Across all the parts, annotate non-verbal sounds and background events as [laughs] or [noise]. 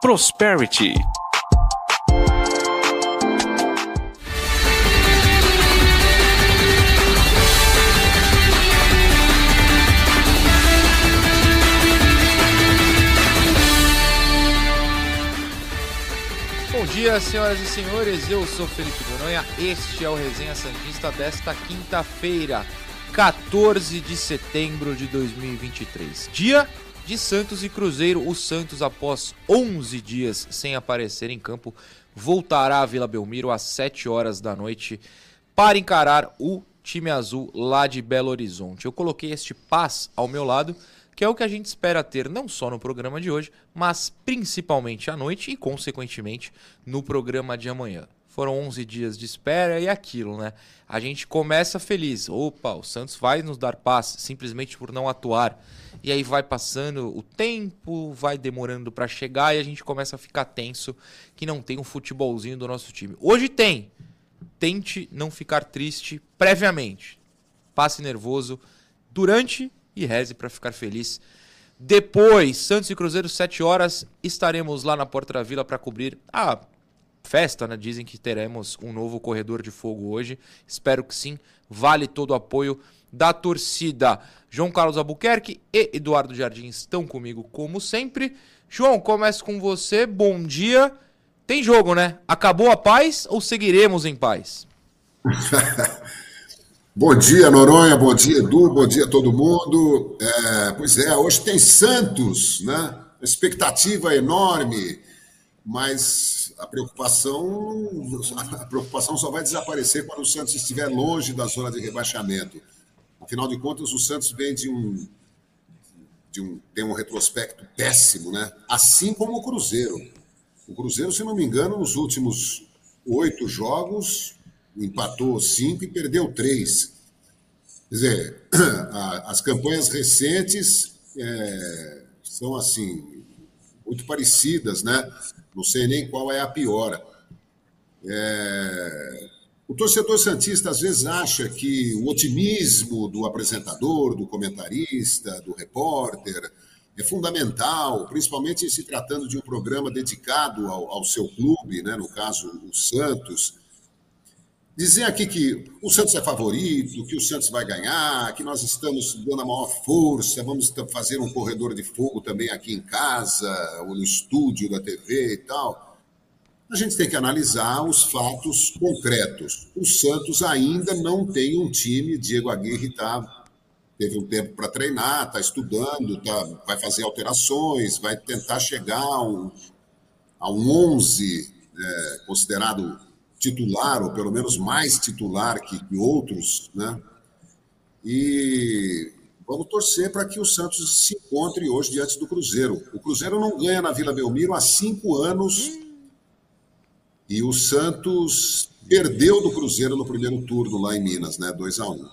Prosperity. Bom dia, senhoras e senhores. Eu sou Felipe Noronha. Este é o Resenha Santista desta quinta-feira, 14 de setembro de 2023. Dia de Santos e Cruzeiro. O Santos, após 11 dias sem aparecer em campo, voltará à Vila Belmiro às 7 horas da noite para encarar o time azul lá de Belo Horizonte. Eu coloquei este paz ao meu lado, que é o que a gente espera ter não só no programa de hoje, mas principalmente à noite e, consequentemente, no programa de amanhã. Foram 11 dias de espera e aquilo, né? A gente começa feliz. Opa, o Santos vai nos dar paz simplesmente por não atuar. E aí vai passando o tempo, vai demorando para chegar e a gente começa a ficar tenso que não tem um futebolzinho do nosso time. Hoje tem. Tente não ficar triste previamente. Passe nervoso durante e reze para ficar feliz. Depois, Santos e Cruzeiro, 7 horas, estaremos lá na Porta da Vila para cobrir a festa, né? Dizem que teremos um novo corredor de fogo hoje. Espero que sim. Vale todo o apoio da torcida. João Carlos Albuquerque e Eduardo Jardim estão comigo, como sempre. João, começo com você. Bom dia. Tem jogo, né? Acabou a paz ou seguiremos em paz? [laughs] bom dia, Noronha. Bom dia, Edu. Bom dia todo mundo. É, pois é, hoje tem Santos, né? Expectativa enorme, mas a preocupação, a preocupação só vai desaparecer quando o Santos estiver longe da zona de rebaixamento. Afinal de contas, o Santos vem de um, de um tem um retrospecto péssimo, né? Assim como o Cruzeiro. O Cruzeiro, se não me engano, nos últimos oito jogos empatou cinco e perdeu três. Quer dizer, [clears throat] as campanhas recentes é, são assim muito parecidas, né? Não sei nem qual é a pior. É, o torcedor santista às vezes acha que o otimismo do apresentador, do comentarista, do repórter é fundamental, principalmente se tratando de um programa dedicado ao, ao seu clube, né? no caso o Santos. Dizer aqui que o Santos é favorito, que o Santos vai ganhar, que nós estamos dando a maior força, vamos fazer um corredor de fogo também aqui em casa, ou no estúdio da TV e tal a gente tem que analisar os fatos concretos. O Santos ainda não tem um time, Diego Aguirre tá, teve um tempo para treinar, está estudando, tá, vai fazer alterações, vai tentar chegar a um, a um 11 é, considerado titular, ou pelo menos mais titular que, que outros, né? E vamos torcer para que o Santos se encontre hoje diante do Cruzeiro. O Cruzeiro não ganha na Vila Belmiro há cinco anos e o Santos perdeu do Cruzeiro no primeiro turno lá em Minas, né? 2 a 1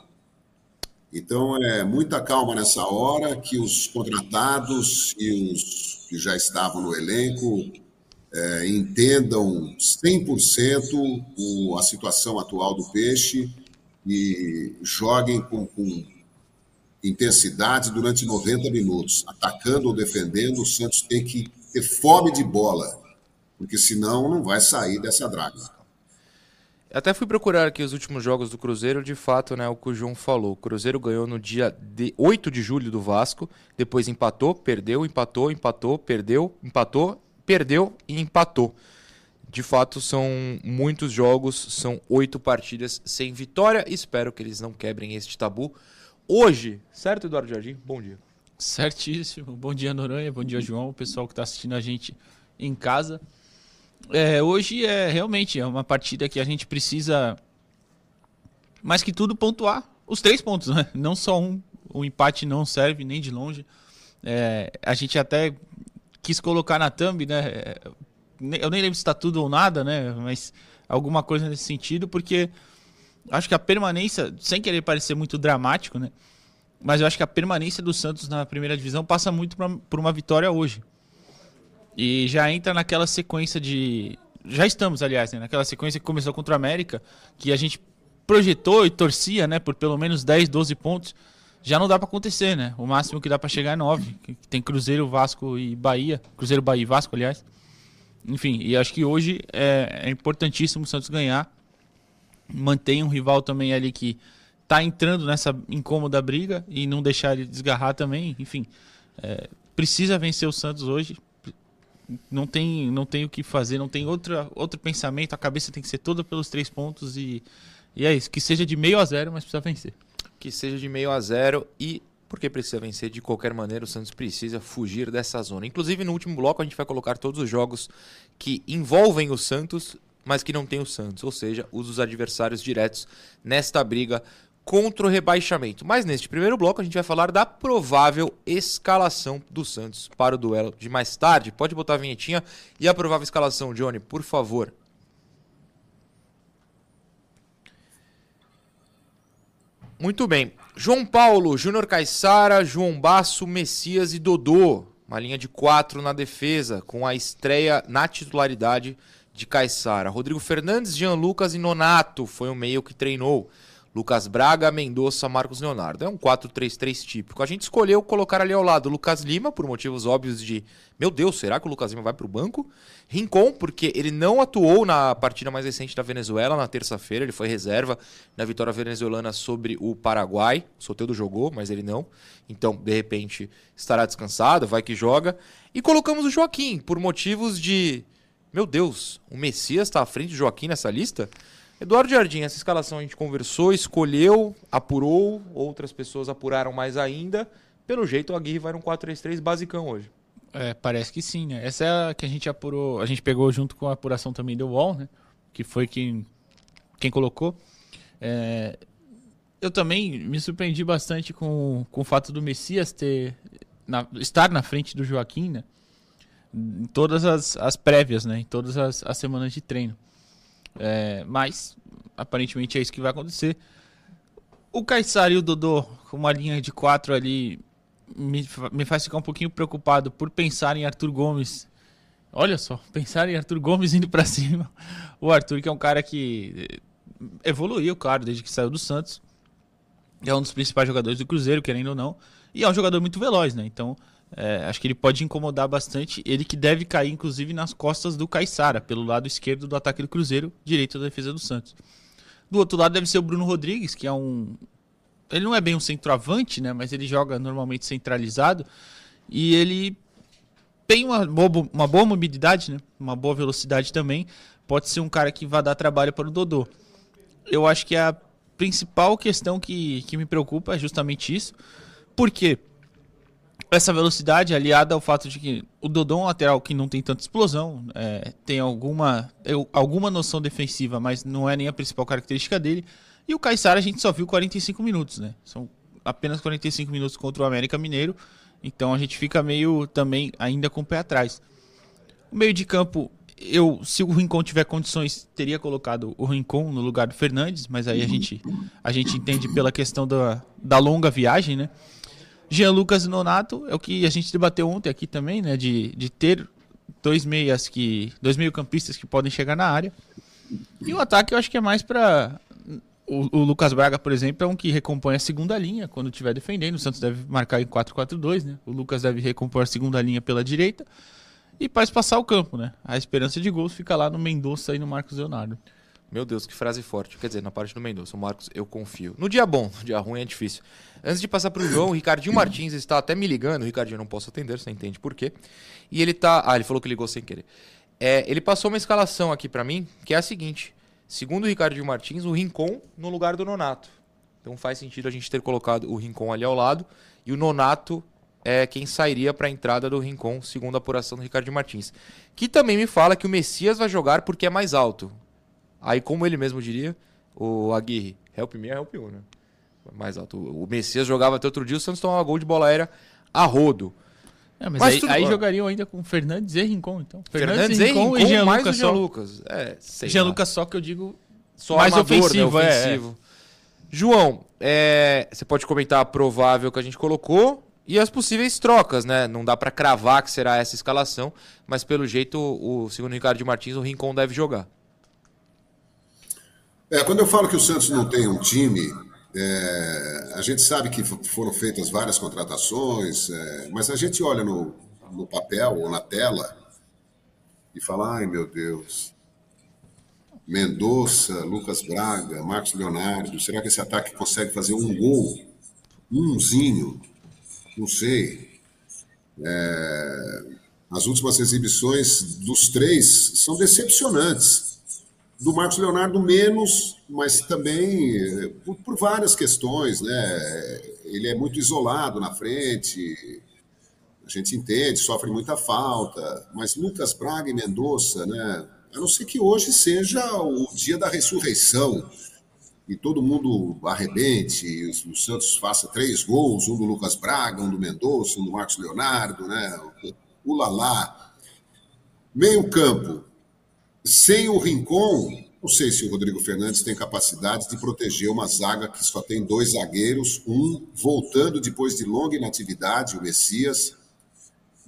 Então é muita calma nessa hora que os contratados e os que já estavam no elenco é, entendam 100% o, a situação atual do peixe e joguem com, com intensidade durante 90 minutos, atacando ou defendendo. O Santos tem que ter fome de bola porque senão não vai sair dessa draga. Até fui procurar aqui os últimos jogos do Cruzeiro, de fato, né, o que o João falou. O Cruzeiro ganhou no dia de 8 de julho do Vasco, depois empatou, perdeu, empatou, empatou, perdeu, empatou, perdeu e empatou. De fato, são muitos jogos, são oito partidas sem vitória. Espero que eles não quebrem este tabu. Hoje, certo, Eduardo Jardim? Bom dia. Certíssimo. Bom dia, Noronha. Bom dia, João. O pessoal que está assistindo a gente em casa. É, hoje é realmente é uma partida que a gente precisa, mais que tudo, pontuar os três pontos, né? Não só um. O empate não serve nem de longe. É, a gente até quis colocar na thumb, né? É, eu nem lembro se está tudo ou nada, né? Mas alguma coisa nesse sentido, porque acho que a permanência, sem querer parecer muito dramático, né? Mas eu acho que a permanência do Santos na primeira divisão passa muito pra, por uma vitória hoje. E já entra naquela sequência de. Já estamos, aliás, né? naquela sequência que começou contra o América, que a gente projetou e torcia né, por pelo menos 10, 12 pontos. Já não dá para acontecer, né? O máximo que dá para chegar é 9. Tem Cruzeiro, Vasco e Bahia. Cruzeiro, Bahia e Vasco, aliás. enfim, e acho que hoje é, é importantíssimo o Santos ganhar. Mantém um rival também ali que tá entrando nessa incômoda briga e não deixar ele desgarrar também. Enfim, é, precisa vencer o Santos hoje. Não tem, não tem o que fazer, não tem outra, outro pensamento. A cabeça tem que ser toda pelos três pontos e, e é isso. Que seja de meio a zero, mas precisa vencer. Que seja de meio a zero e porque precisa vencer de qualquer maneira, o Santos precisa fugir dessa zona. Inclusive, no último bloco, a gente vai colocar todos os jogos que envolvem o Santos, mas que não tem o Santos, ou seja, os adversários diretos nesta briga contra o rebaixamento. Mas neste primeiro bloco, a gente vai falar da provável escalação do Santos para o duelo de mais tarde. Pode botar a vinhetinha e a provável escalação, Johnny, por favor. Muito bem. João Paulo, Júnior Caixara, João Basso, Messias e Dodô. Uma linha de quatro na defesa, com a estreia na titularidade de Caixara. Rodrigo Fernandes, Jean Lucas e Nonato foi o meio que treinou. Lucas Braga, Mendonça, Marcos Leonardo. É um 4-3-3 típico. A gente escolheu colocar ali ao lado Lucas Lima, por motivos óbvios de, meu Deus, será que o Lucas Lima vai para o banco? Rincon, porque ele não atuou na partida mais recente da Venezuela, na terça-feira, ele foi reserva na vitória venezuelana sobre o Paraguai. O Soteldo jogou, mas ele não. Então, de repente, estará descansado, vai que joga. E colocamos o Joaquim, por motivos de, meu Deus, o Messias está à frente do Joaquim nessa lista? Eduardo Jardim, essa escalação a gente conversou, escolheu, apurou, outras pessoas apuraram mais ainda. Pelo jeito, o Aguirre vai num 4-3-3 basicão hoje. É, parece que sim, né? Essa é a que a gente apurou, a gente pegou junto com a apuração também do Wall, né? Que foi quem, quem colocou. É, eu também me surpreendi bastante com, com o fato do Messias ter na, estar na frente do Joaquim, né? Em todas as, as prévias, né? Em todas as, as semanas de treino. É, mas, aparentemente é isso que vai acontecer. O Caissara e o Dodô, com uma linha de quatro ali, me, me faz ficar um pouquinho preocupado por pensar em Arthur Gomes. Olha só, pensar em Arthur Gomes indo para [laughs] cima. O Arthur, que é um cara que evoluiu, claro, desde que saiu do Santos. É um dos principais jogadores do Cruzeiro, querendo ou não. E é um jogador muito veloz, né? Então, é, acho que ele pode incomodar bastante. Ele que deve cair, inclusive, nas costas do Caissara, pelo lado esquerdo do ataque do Cruzeiro, direito da defesa do Santos. Do outro lado deve ser o Bruno Rodrigues, que é um. Ele não é bem um centroavante, né? Mas ele joga normalmente centralizado. E ele tem uma boa, uma boa mobilidade, né? Uma boa velocidade também. Pode ser um cara que vai dar trabalho para o Dodô. Eu acho que a principal questão que, que me preocupa é justamente isso. Por quê? Essa velocidade aliada ao fato de que o um lateral que não tem tanta explosão, é, tem alguma, alguma noção defensiva, mas não é nem a principal característica dele. E o Caissara a gente só viu 45 minutos, né? São apenas 45 minutos contra o América Mineiro, então a gente fica meio também ainda com o pé atrás. O meio de campo, eu, se o Rincon tiver condições, teria colocado o Rincon no lugar do Fernandes, mas aí a gente, a gente entende pela questão da, da longa viagem, né? Jean Lucas Nonato é o que a gente debateu ontem aqui também, né? De, de ter dois meias que. dois meio-campistas que podem chegar na área. E o ataque eu acho que é mais para o, o, Lucas Braga, por exemplo, é um que recompõe a segunda linha quando estiver defendendo. O Santos deve marcar em 4-4-2, né? O Lucas deve recompor a segunda linha pela direita. E faz passar o campo, né? A esperança de gols fica lá no Mendonça e no Marcos Leonardo. Meu Deus, que frase forte. Quer dizer, na parte do Mendonça, o Marcos, eu confio. No dia bom, no [laughs] dia ruim é difícil. Antes de passar para o João, o Ricardinho [clears throat] Martins está até me ligando. O Ricardinho não posso atender, você entende por quê. E ele tá. Ah, ele falou que ligou sem querer. É, ele passou uma escalação aqui para mim, que é a seguinte: segundo o Ricardinho Martins, o Rincon no lugar do Nonato. Então faz sentido a gente ter colocado o Rincon ali ao lado. E o Nonato é quem sairia para a entrada do Rincon, segundo a apuração do Ricardinho Martins. Que também me fala que o Messias vai jogar porque é mais alto. Aí, como ele mesmo diria, o Aguirre, help me, help you, né? Mais alto. O Messias jogava até outro dia, o Santos tomava gol de bola aérea a rodo. É, mas, mas aí, tudo... aí, jogariam ainda com Fernandes e Rincon, então. Fernandes, Fernandes e Rincon, e Jean mais Lucas Jean Lucas. É, Jean Lucas só que eu digo só mais amador, ofensivo, né? ofensivo. É, é. João, é, você pode comentar a provável que a gente colocou e as possíveis trocas, né? Não dá para cravar que será essa escalação, mas pelo jeito, o segundo Ricardo de Martins, o Rincon deve jogar. É, quando eu falo que o Santos não tem um time, é, a gente sabe que foram feitas várias contratações, é, mas a gente olha no, no papel ou na tela e falar, ai meu Deus, Mendonça, Lucas Braga, Marcos Leonardo, será que esse ataque consegue fazer um gol? Umzinho? Não sei. É... As últimas exibições dos três são decepcionantes. Do Marcos Leonardo, menos, mas também por, por várias questões, né? Ele é muito isolado na frente, a gente entende, sofre muita falta, mas Lucas Braga e Mendonça, né? A não ser que hoje seja o dia da ressurreição e todo mundo arrebente, o Santos faça três gols, um do Lucas Braga, um do Mendonça, um do Marcos Leonardo, né? O Lalá. Meio campo, sem o Rincon, não sei se o Rodrigo Fernandes tem capacidade de proteger uma zaga que só tem dois zagueiros, um voltando depois de longa inatividade, o Messias.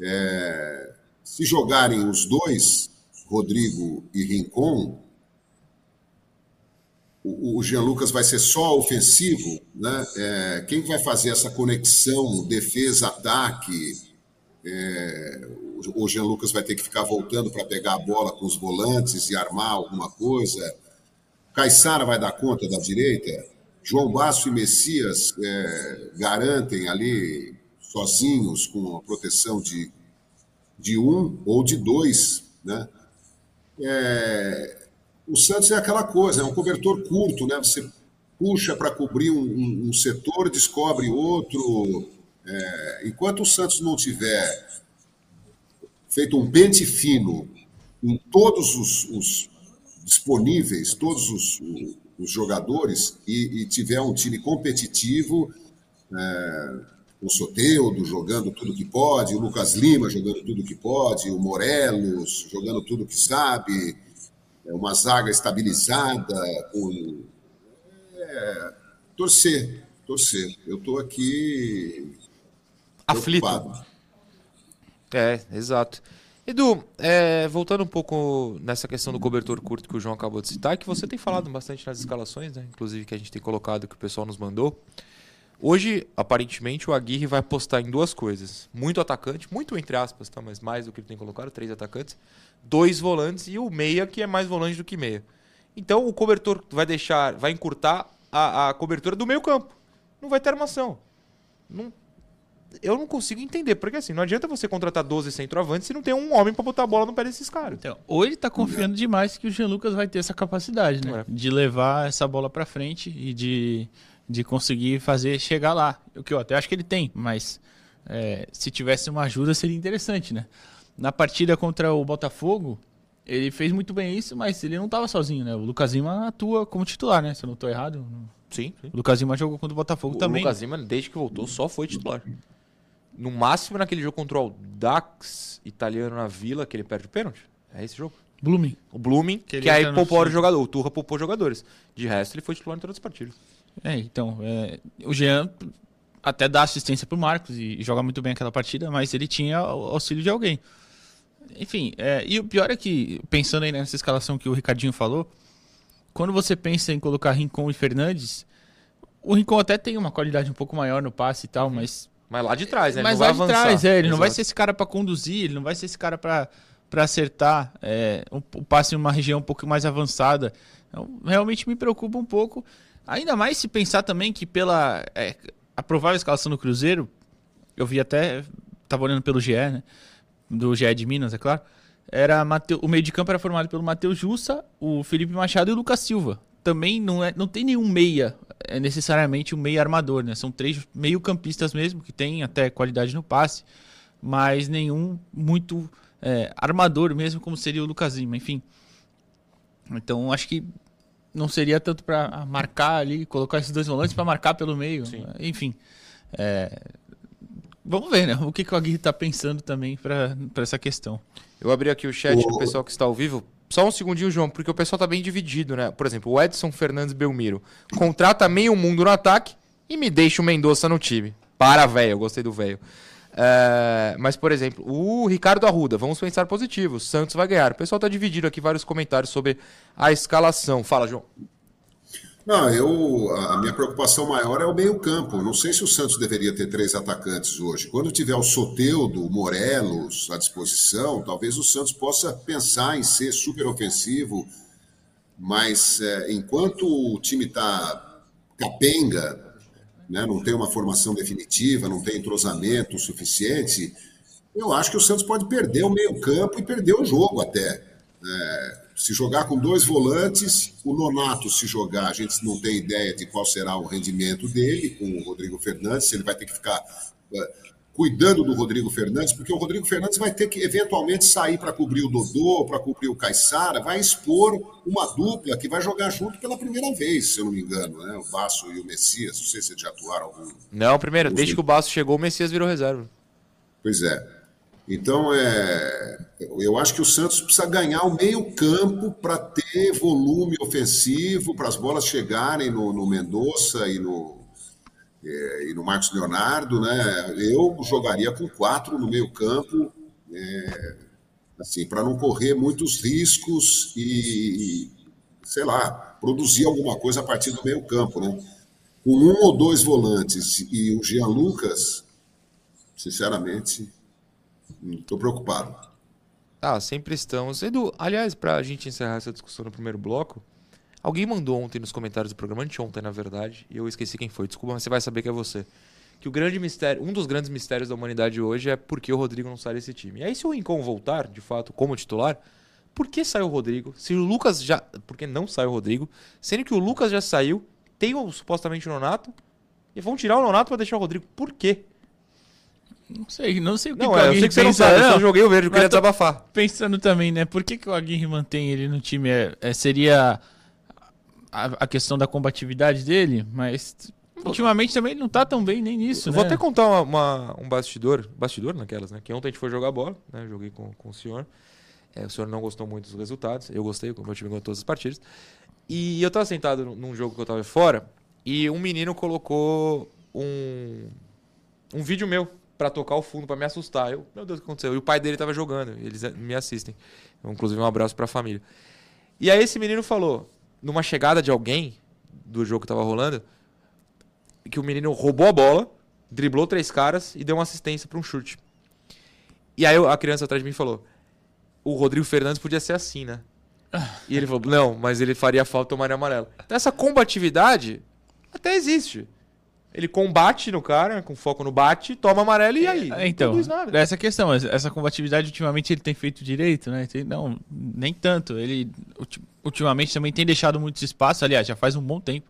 É, se jogarem os dois, Rodrigo e Rincon, o, Jean Lucas vai ser só ofensivo, né? É, quem vai fazer essa conexão defesa-ataque? É, o Jean Lucas vai ter que ficar voltando para pegar a bola com os volantes e armar alguma coisa. Caissara vai dar conta da direita. João Basso e Messias é, garantem ali sozinhos com a proteção de, de um ou de dois, né? É, o Santos é aquela coisa, é um cobertor curto, né? Você puxa para cobrir um, um, um, setor, descobre outro. É, enquanto o Santos não tiver feito um pente fino em todos os, os disponíveis, todos os, os jogadores, e, e, tiver um time competitivo, é, o Soteudo jogando tudo que pode, o Lucas Lima jogando tudo que pode, o Morelos jogando tudo que sabe, é uma zaga estabilizada, com. É, torcer, torcer. Eu estou aqui. Aflito. Preocupado. É, exato. Edu, é, voltando um pouco nessa questão do cobertor curto que o João acabou de citar, que você tem falado bastante nas escalações, né? inclusive que a gente tem colocado, que o pessoal nos mandou. Hoje, aparentemente, o Aguirre vai apostar em duas coisas. Muito atacante, muito entre aspas, tá? mas mais do que ele tem colocado, três atacantes dois volantes e o meia, que é mais volante do que meia. Então o cobertor vai deixar, vai encurtar a, a cobertura do meio campo. Não vai ter armação. Não, eu não consigo entender, porque assim, não adianta você contratar 12 centroavantes se não tem um homem para botar a bola no pé desses caras. Então, ou ele tá confiando demais que o Jean Lucas vai ter essa capacidade, né? É. De levar essa bola para frente e de, de conseguir fazer chegar lá. O que eu até acho que ele tem, mas é, se tivesse uma ajuda seria interessante, né? na partida contra o Botafogo, ele fez muito bem isso, mas ele não estava sozinho, né? O Lucas Lima atua como titular, né? Se eu não estou errado. Sim, sim. O Lucas Lima jogou contra o Botafogo o também. O Lucas Lima, desde que voltou, só foi titular. No máximo naquele jogo contra o Dax italiano na Vila, que ele perde o pênalti. É esse jogo. Blooming. O Blooming, que, que aí poupou o jogador. O Turra poupou jogadores. De resto, ele foi titular em todas as partidas. É, então, é, o Jean até dá assistência pro Marcos e, e joga muito bem aquela partida, mas ele tinha auxílio de alguém. Enfim, é, e o pior é que, pensando aí nessa escalação que o Ricardinho falou, quando você pensa em colocar Rincon e Fernandes, o Rincon até tem uma qualidade um pouco maior no passe e tal, mas. Mas lá de trás, né? Mas lá de trás, é. Ele Exato. não vai ser esse cara para conduzir, ele não vai ser esse cara para acertar é, o, o passe em uma região um pouco mais avançada. Então, realmente me preocupa um pouco. Ainda mais se pensar também que pela é, a provável escalação do Cruzeiro, eu vi até, tava olhando pelo GE, né? do GE de Minas, é claro, era Mateu, o meio de campo era formado pelo Matheus Jussa, o Felipe Machado e o Lucas Silva. Também não, é, não tem nenhum meia, é necessariamente um meia armador, né? São três meio campistas mesmo, que tem até qualidade no passe, mas nenhum muito é, armador mesmo, como seria o Lucas Lima, enfim. Então acho que não seria tanto para marcar ali, colocar esses dois volantes para marcar pelo meio, Sim. enfim. É, Vamos ver, né? O que, que o Aguirre está pensando também para essa questão. Eu abri aqui o chat o... do pessoal que está ao vivo. Só um segundinho, João, porque o pessoal está bem dividido, né? Por exemplo, o Edson Fernandes Belmiro contrata meio mundo no ataque e me deixa o Mendonça no time. Para, velho. Eu gostei do velho. É, mas, por exemplo, o Ricardo Arruda, vamos pensar positivo. O Santos vai ganhar. O pessoal está dividido aqui vários comentários sobre a escalação. Fala, João. Não, eu, a minha preocupação maior é o meio-campo. Não sei se o Santos deveria ter três atacantes hoje. Quando tiver o Soteudo, o Morelos à disposição, talvez o Santos possa pensar em ser super ofensivo. Mas é, enquanto o time está capenga, né, não tem uma formação definitiva, não tem entrosamento suficiente, eu acho que o Santos pode perder o meio-campo e perder o jogo até. É, se jogar com dois volantes, o Nonato, se jogar, a gente não tem ideia de qual será o rendimento dele com o Rodrigo Fernandes, se ele vai ter que ficar eh, cuidando do Rodrigo Fernandes, porque o Rodrigo Fernandes vai ter que eventualmente sair para cobrir o Dodô, para cobrir o Caissara, vai expor uma dupla que vai jogar junto pela primeira vez, se eu não me engano, né? O Basso e o Messias, não sei se eles já atuaram algum. Não, primeiro, desde que o Basso chegou, o Messias virou reserva. Pois é. Então, é, eu acho que o Santos precisa ganhar o meio-campo para ter volume ofensivo, para as bolas chegarem no, no Mendonça e no, é, e no Marcos Leonardo. Né? Eu jogaria com quatro no meio-campo, é, assim, para não correr muitos riscos e, sei lá, produzir alguma coisa a partir do meio-campo. Né? Com um ou dois volantes e o Jean Lucas, sinceramente Estou preocupado. Ah, sempre estamos. Edu, aliás, para a gente encerrar essa discussão no primeiro bloco, alguém mandou ontem nos comentários do programa, anteontem na verdade, e eu esqueci quem foi, desculpa, mas você vai saber que é você. Que o grande mistério, um dos grandes mistérios da humanidade hoje é por que o Rodrigo não sai desse time. E aí, se o Rincon voltar, de fato, como titular, por que saiu o Rodrigo? Se o Lucas já. Por que não saiu o Rodrigo? Sendo que o Lucas já saiu, tem o, supostamente o Nonato, e vão tirar o Nonato para deixar o Rodrigo. Por quê? Não sei, não sei o que, não, que é, eu sei que você não sabe, eu só joguei o verde, eu queria desabafar. Pensando também, né? Por que, que o Aguirre mantém ele no time? É, é seria a, a, questão da combatividade dele, mas ultimamente também ele não tá tão bem nem nisso, eu, né? Vou até contar uma, uma, um bastidor, bastidor naquelas, né? Que ontem a gente foi jogar bola, né? Joguei com, com o senhor. É, o senhor não gostou muito dos resultados, eu gostei, o meu time ganhou todas as partidas. E eu tava sentado num jogo que eu tava fora, e um menino colocou um, um vídeo meu para tocar o fundo, para me assustar. Eu, meu Deus, o que aconteceu? E o pai dele estava jogando, eles eh, me assistem. Eu, inclusive, um abraço para a família. E aí esse menino falou, numa chegada de alguém do jogo que estava rolando, que o menino roubou a bola, driblou três caras e deu uma assistência para um chute. E aí a criança atrás de mim falou: "O Rodrigo Fernandes podia ser assim, né?" E ele falou: "Não, mas ele faria falta tomaria amarelo". Então essa combatividade até existe. Ele combate no cara, com foco no bate, toma amarelo e é, aí. É, então, essa questão, essa combatividade ultimamente ele tem feito direito, né? Não, nem tanto. Ele ultimamente também tem deixado muitos espaços, aliás, já faz um bom tempo.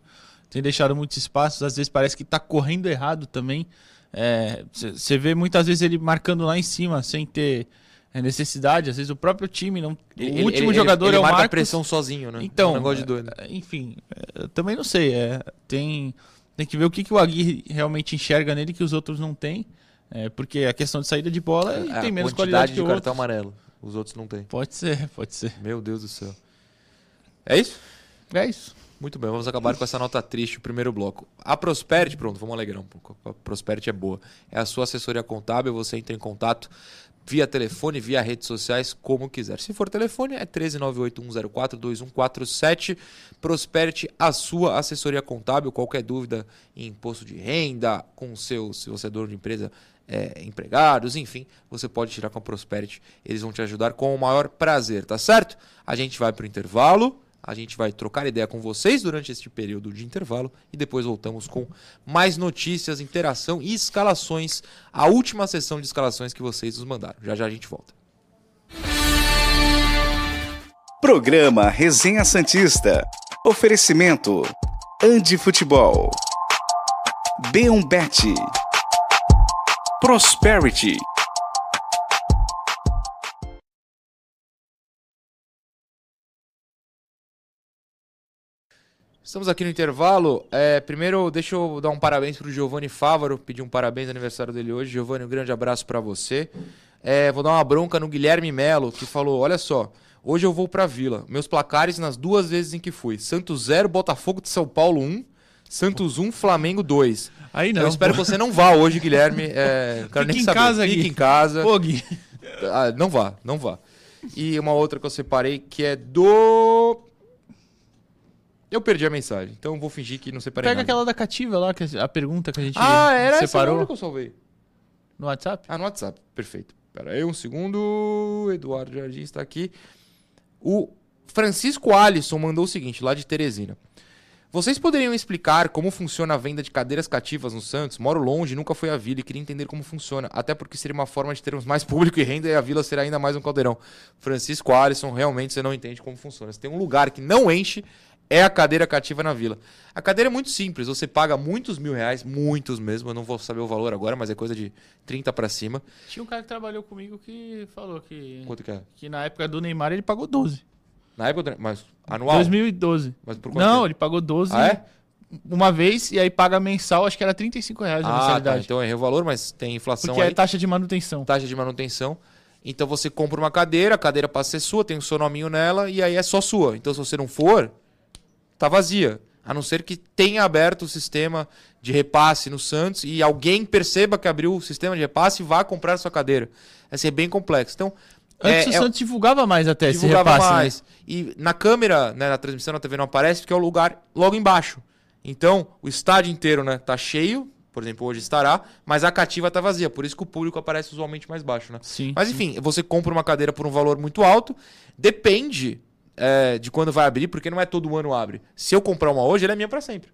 Tem deixado muitos espaços, às vezes parece que tá correndo errado também. Você é, vê muitas vezes ele marcando lá em cima, sem ter é, necessidade. Às vezes o próprio time não. O ele, último ele, jogador ele, ele é o marca Marcos. pressão sozinho, né? Então, é um negócio de doido. É, enfim, também não sei. É, tem tem que ver o que, que o Aguirre realmente enxerga nele que os outros não têm. É, porque a questão de saída de bola é, é tem menos qualidade que o cartão amarelo. Os outros não têm. Pode ser, pode ser. Meu Deus do céu. É isso? É isso. Muito bem, vamos acabar com essa nota triste, o primeiro bloco. A Prosperity, pronto, vamos alegrar um pouco. A Prosperity é boa. É a sua assessoria contábil, você entra em contato via telefone, via redes sociais, como quiser. Se for telefone, é 13981042147. Prosperity, a sua assessoria contábil. Qualquer dúvida em imposto de renda, com seu, se você é dono de empresa, é, empregados, enfim, você pode tirar com a Prosperity. Eles vão te ajudar com o maior prazer, tá certo? A gente vai para o intervalo. A gente vai trocar ideia com vocês durante este período de intervalo e depois voltamos com mais notícias, interação e escalações. A última sessão de escalações que vocês nos mandaram. Já já a gente volta. Programa Resenha Santista. Oferecimento: Andi Futebol. B1Bet. Prosperity. Estamos aqui no intervalo. É, primeiro, deixa eu dar um parabéns para o Giovanni Fávaro, pedir um parabéns no aniversário dele hoje. Giovanni, um grande abraço para você. É, vou dar uma bronca no Guilherme Melo, que falou: Olha só, hoje eu vou para Vila. Meus placares nas duas vezes em que fui: Santos 0, Botafogo de São Paulo 1. Um, Santos 1, Flamengo 2. Aí não. Eu espero que você não vá hoje, Guilherme. É, [laughs] quero Fique nem em saber. casa, Fique Gui. em casa. Pô, Gui. Ah, não vá, não vá. E uma outra que eu separei que é do eu perdi a mensagem, então vou fingir que não separei Pega nada. aquela da cativa lá, que a pergunta que a gente Ah, era essa separou mesmo que eu salvei. no WhatsApp. Ah, no WhatsApp. Perfeito. Pera aí um segundo. Eduardo Jardim está aqui. O Francisco Alisson mandou o seguinte, lá de Teresina. Vocês poderiam explicar como funciona a venda de cadeiras cativas no Santos? Moro longe, nunca fui à vila e queria entender como funciona. Até porque seria uma forma de termos mais [laughs] público e renda e a vila será ainda mais um caldeirão. Francisco Alisson, realmente você não entende como funciona. Você tem um lugar que não enche, é a cadeira cativa na vila. A cadeira é muito simples, você paga muitos mil reais, muitos mesmo, eu não vou saber o valor agora, mas é coisa de 30 para cima. Tinha um cara que trabalhou comigo que falou que, Quanto que é? que na época do Neymar ele pagou 12. Na época, mas anual? 2012. Mas por quanto Não, tempo? ele pagou 12 Ah, é? uma vez e aí paga mensal, acho que era 35 reais a Ah, tá. mensalidade. Então eu errei o valor, mas tem inflação porque aí. é taxa de manutenção. taxa de manutenção. Então você compra uma cadeira, a cadeira passa a ser sua, tem o seu nominho nela e aí é só sua. Então se você não for, tá vazia. A não ser que tenha aberto o sistema de repasse no Santos e alguém perceba que abriu o sistema de repasse e vá comprar a sua cadeira. Essa é bem complexo. Então, Antes é, o é- Santos divulgava mais até divulgava esse repasse, né? mais. E na câmera, né, na transmissão na TV não aparece porque é o lugar logo embaixo. Então, o estádio inteiro, né, tá cheio, por exemplo, hoje estará, mas a cativa tá vazia, por isso que o público aparece usualmente mais baixo, né? Sim. Mas enfim, você compra uma cadeira por um valor muito alto, depende é, de quando vai abrir, porque não é todo ano abre. Se eu comprar uma hoje, ela é minha pra sempre.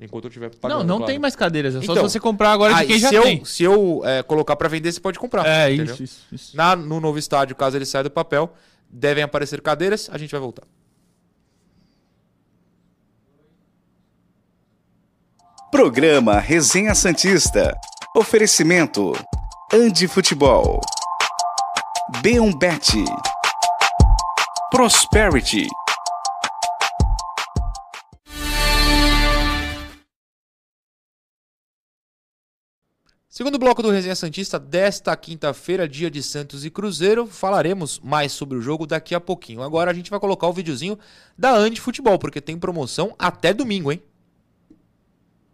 Enquanto eu estiver pagando. Não, não claro. tem mais cadeiras, é só Então, se você comprar agora de Aí, quem já se eu, tem. Se eu é, colocar pra vender, você pode comprar. É, entendeu? isso, isso, isso. Na, no novo estádio, caso ele saia do papel, devem aparecer cadeiras, a gente vai voltar. Programa Resenha Santista. Oferecimento. Andi Futebol. B1Bet. Prosperity. Segundo bloco do Resenha Santista desta quinta-feira, dia de Santos e Cruzeiro, falaremos mais sobre o jogo daqui a pouquinho. Agora a gente vai colocar o videozinho da Andi Futebol, porque tem promoção até domingo, hein?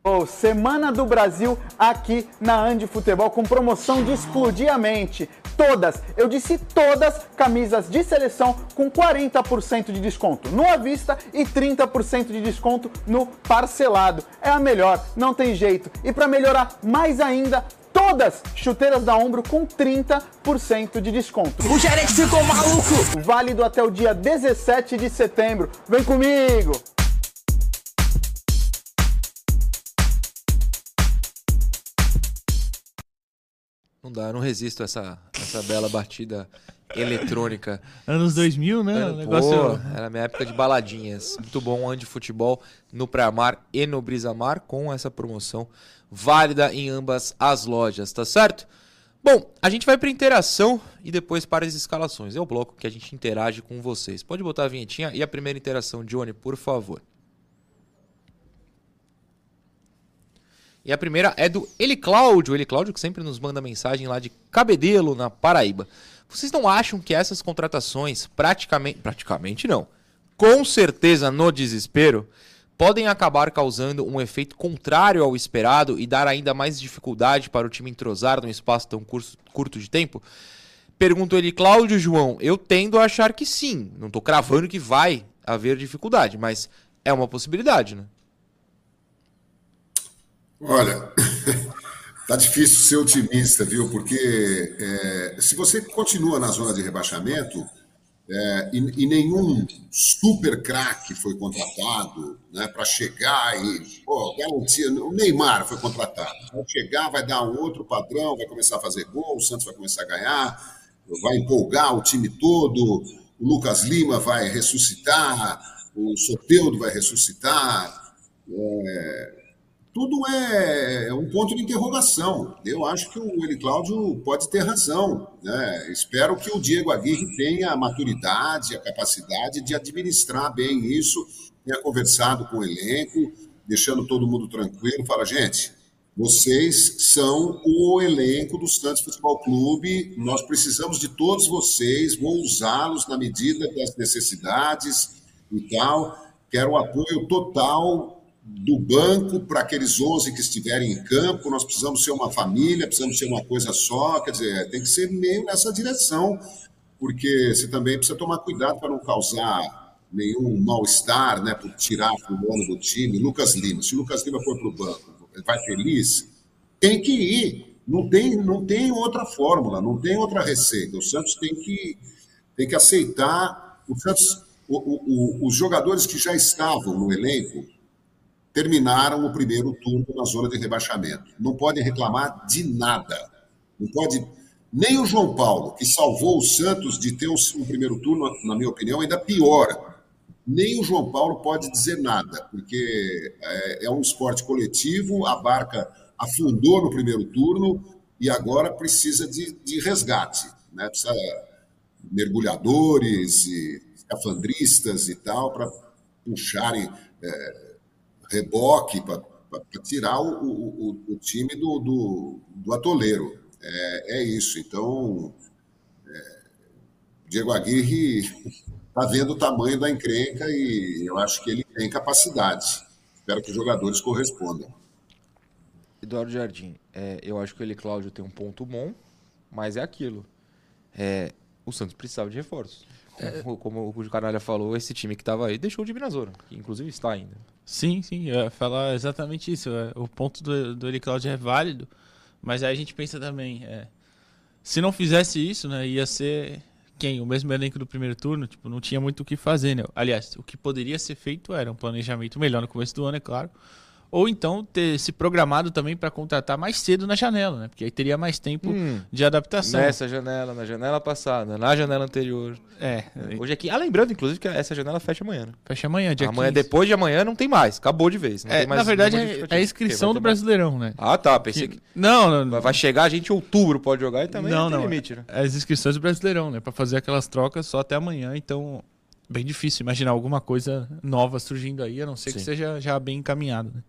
Oh, Semana do Brasil aqui na Andi Futebol com promoção de explodir a mente. Todas, eu disse todas, camisas de seleção com 40% de desconto no à vista e 30% de desconto no parcelado. É a melhor, não tem jeito. E para melhorar mais ainda, todas chuteiras da Ombro com 30% de desconto. O gerente ficou maluco! Válido até o dia 17 de setembro. Vem comigo! Não dá, eu não resisto a essa, essa bela batida eletrônica. [laughs] Anos 2000, né? O Pô, negócio... era a minha época de baladinhas. Muito bom, Andi Futebol no Praiamar e no Brisamar com essa promoção válida em ambas as lojas, tá certo? Bom, a gente vai para interação e depois para as escalações. É o bloco que a gente interage com vocês. Pode botar a vinhetinha e a primeira interação, Johnny, por favor. E a primeira é do Eli Cláudio. Eli Cláudio que sempre nos manda mensagem lá de Cabedelo, na Paraíba. Vocês não acham que essas contratações, praticamente. Praticamente não. Com certeza no desespero, podem acabar causando um efeito contrário ao esperado e dar ainda mais dificuldade para o time entrosar num espaço tão curto de tempo? Perguntou ele, Cláudio João. Eu tendo a achar que sim. Não tô cravando que vai haver dificuldade, mas é uma possibilidade, né? Olha, [laughs] tá difícil ser otimista, viu? Porque é, se você continua na zona de rebaixamento é, e, e nenhum super craque foi contratado né, para chegar e pô, garantia. O Neymar foi contratado. Vai chegar, vai dar um outro padrão, vai começar a fazer gol, o Santos vai começar a ganhar, vai empolgar o time todo, o Lucas Lima vai ressuscitar, o Soteudo vai ressuscitar. É, tudo é um ponto de interrogação. Eu acho que o Eli Cláudio pode ter razão. Né? Espero que o Diego Aguirre tenha a maturidade, a capacidade de administrar bem isso, tenha conversado com o elenco, deixando todo mundo tranquilo. Fala, gente, vocês são o elenco do Santos Futebol Clube, nós precisamos de todos vocês, vou usá-los na medida das necessidades e tal. Quero o apoio total do banco para aqueles 11 que estiverem em campo. Nós precisamos ser uma família, precisamos ser uma coisa só. Quer dizer, tem que ser meio nessa direção, porque você também precisa tomar cuidado para não causar nenhum mal-estar, né, por tirar o dono do time. Lucas Lima, se o Lucas Lima for para o banco, vai feliz, tem que ir. Não tem, não tem outra fórmula, não tem outra receita. O Santos tem que, tem que aceitar. O Santos, o, o, os jogadores que já estavam no elenco terminaram o primeiro turno na zona de rebaixamento. Não podem reclamar de nada. Não pode. Nem o João Paulo, que salvou o Santos de ter um, um primeiro turno, na minha opinião, ainda pior nem o João Paulo pode dizer nada, porque é, é, um esporte coletivo, a barca afundou no primeiro turno e agora precisa de, de resgate, né? Precisa mergulhadores e escafandristas e tal para puxarem é, reboque para tirar o, o, o, time do, do, do atoleiro. É, é, isso. Então, é, Diego Aguirre está [laughs] vendo o tamanho da encrenca e eu acho que ele tem capacidade. Espero que os jogadores correspondam. Eduardo Jardim, é, eu acho que ele, Cláudio, tem um ponto bom, mas é aquilo. É, o Santos precisava de reforços. É... Como, como, o Canalha falou, esse time que estava aí deixou de Binazora, que inclusive está ainda. Sim, sim, eu ia falar exatamente isso. É, o ponto do, do Cláudio é válido, mas aí a gente pensa também, é, se não fizesse isso, né, ia ser quem? O mesmo elenco do primeiro turno, tipo, não tinha muito o que fazer, né? Aliás, o que poderia ser feito era um planejamento melhor no começo do ano, é claro. Ou então ter se programado também para contratar mais cedo na janela, né? Porque aí teria mais tempo hum, de adaptação. Nessa janela, na janela passada, na janela anterior. É. Hoje aqui. Ah, lembrando, inclusive, que essa janela fecha amanhã, né? Fecha amanhã, dia Amanhã, 15. depois de amanhã, não tem mais. Acabou de vez. É, mais, na verdade, é, é a inscrição do Brasileirão, né? Ah, tá. Pensei que. Não, não, não. Vai chegar a gente em outubro, pode jogar e também não, não tem limite, né? As inscrições do Brasileirão, né? Pra fazer aquelas trocas só até amanhã, então bem difícil imaginar alguma coisa nova surgindo aí, a não ser Sim. que seja já bem encaminhado, né?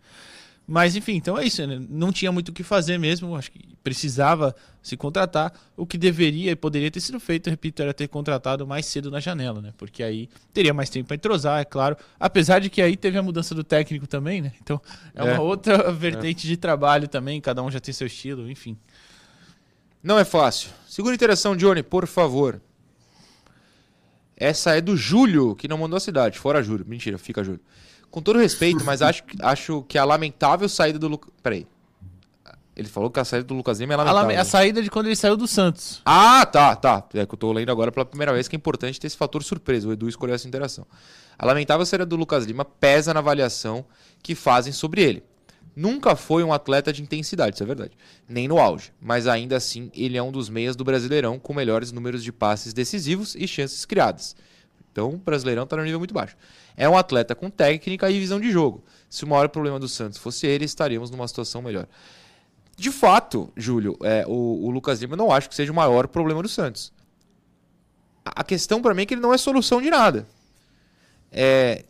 Mas enfim, então é isso, né? não tinha muito o que fazer mesmo, acho que precisava se contratar. O que deveria e poderia ter sido feito, repito, era ter contratado mais cedo na janela, né? Porque aí teria mais tempo para entrosar, é claro. Apesar de que aí teve a mudança do técnico também, né? Então é, é. uma outra vertente é. de trabalho também, cada um já tem seu estilo, enfim. Não é fácil. Segunda interação, Johnny, por favor. Essa é do Júlio, que não mandou a cidade. Fora Júlio. Mentira, fica Júlio. Com todo respeito, mas acho, acho que a lamentável saída do Lucas. Peraí. Ele falou que a saída do Lucas Lima é lamentável. A, a, saída de quando ele saiu do Santos. Ah, tá, tá. É que eu tô lendo agora pela primeira vez que é importante ter esse fator surpresa. O Edu escolheu essa interação. A lamentável saída do Lucas Lima pesa na avaliação que fazem sobre ele. Nunca foi um atleta de intensidade, isso é verdade. Nem no auge. Mas ainda assim, ele é um dos meias do Brasileirão com melhores números de passes decisivos e chances criadas. Então, o Brasileirão está no nível muito baixo. É um atleta com técnica e visão de jogo. Se o maior problema do Santos fosse ele, estaríamos numa situação melhor. De fato, Júlio, é, o, o Lucas Lima não acho que seja o maior problema do Santos. A, a questão para mim é que ele não é solução de nada. É,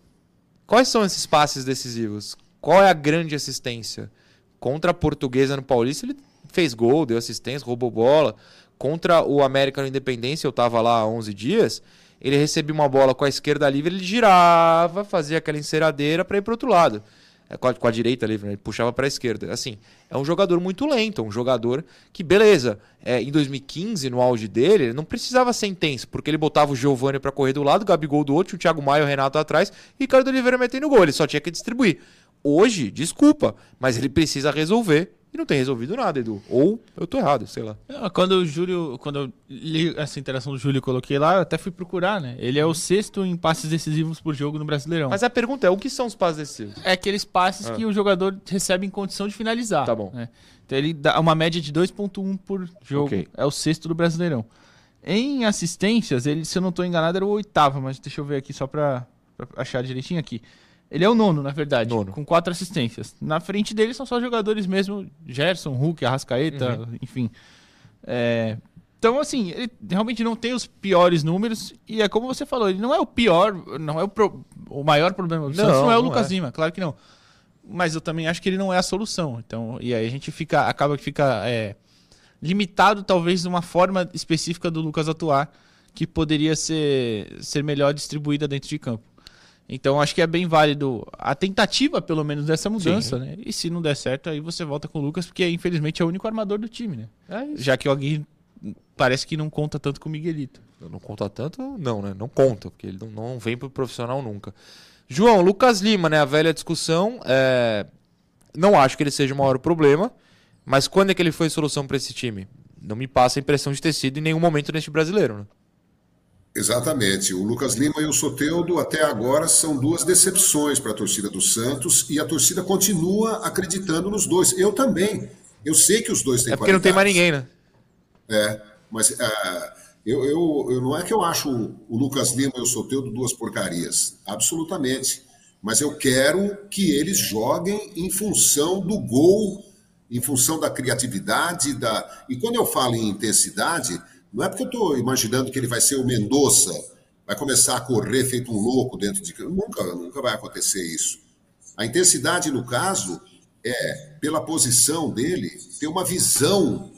quais são esses passes decisivos? Qual é a grande assistência? Contra a Portuguesa no Paulista, ele fez gol, deu assistência, roubou bola. Contra o América no Independência, eu estava lá há 11 dias ele recebia uma bola com a esquerda livre, ele girava, fazia aquela enceradeira para ir para outro lado. É, com a, com a, direita livre, né? ele puxava para a esquerda. Assim, é um jogador muito lento, um jogador que, beleza, é, em 2015, no auge dele, ele não precisava ser intenso, porque ele botava o Giovanni para correr do lado, o Gabigol do outro, o Thiago Maia o Renato atrás, e o Ricardo Oliveira metendo gol, ele só tinha que distribuir. Hoje, desculpa, mas ele precisa resolver e não tem resolvido nada, Edu. Ou eu tô errado, sei lá. Quando o Júlio, quando eu li essa interação do Júlio e coloquei lá, eu até fui procurar, né? Ele é o sexto em passes decisivos por jogo no Brasileirão. Mas a pergunta é, o que são os passes decisivos? É aqueles passes ah. que o jogador recebe em condição de finalizar. Tá bom. Né? Então ele dá uma média de 2.1 por jogo. Okay. É o sexto do Brasileirão. Em assistências, ele, se eu não estou enganado, era o oitavo, mas deixa eu ver aqui só para achar direitinho aqui. Ele é o nono, na verdade, nono. com quatro assistências. Na frente dele são só jogadores mesmo, Gerson, Hulk, Arrascaeta, uhum. enfim. É... Então, assim, ele realmente não tem os piores números e é como você falou, ele não é o pior, não é o, pro... o maior problema do não, Santos, não é o Lucas é. Lima, claro que não. Mas eu também acho que ele não é a solução. Então, e aí a gente fica, acaba que fica é, limitado talvez numa forma específica do Lucas atuar que poderia ser, ser melhor distribuída dentro de campo. Então acho que é bem válido a tentativa, pelo menos, dessa mudança, Sim. né? E se não der certo, aí você volta com o Lucas, porque infelizmente é o único armador do time, né? É Já que o Aguirre parece que não conta tanto com o Miguelito. Não conta tanto? Não, né? Não conta, porque ele não, não vem pro profissional nunca. João, Lucas Lima, né? A velha discussão. É... Não acho que ele seja o maior problema, mas quando é que ele foi solução para esse time? Não me passa a impressão de ter sido em nenhum momento neste brasileiro, né? Exatamente. O Lucas Lima e o Soteudo até agora são duas decepções para a torcida do Santos e a torcida continua acreditando nos dois. Eu também. Eu sei que os dois têm É porque não tem mais ninguém, né? É, mas uh, eu, eu, eu, não é que eu acho o Lucas Lima e o Soteudo duas porcarias. Absolutamente. Mas eu quero que eles joguem em função do gol, em função da criatividade. Da... E quando eu falo em intensidade não é porque eu estou imaginando que ele vai ser o Mendonça, vai começar a correr feito um louco dentro de nunca, nunca vai acontecer isso. A intensidade no caso é pela posição dele ter uma visão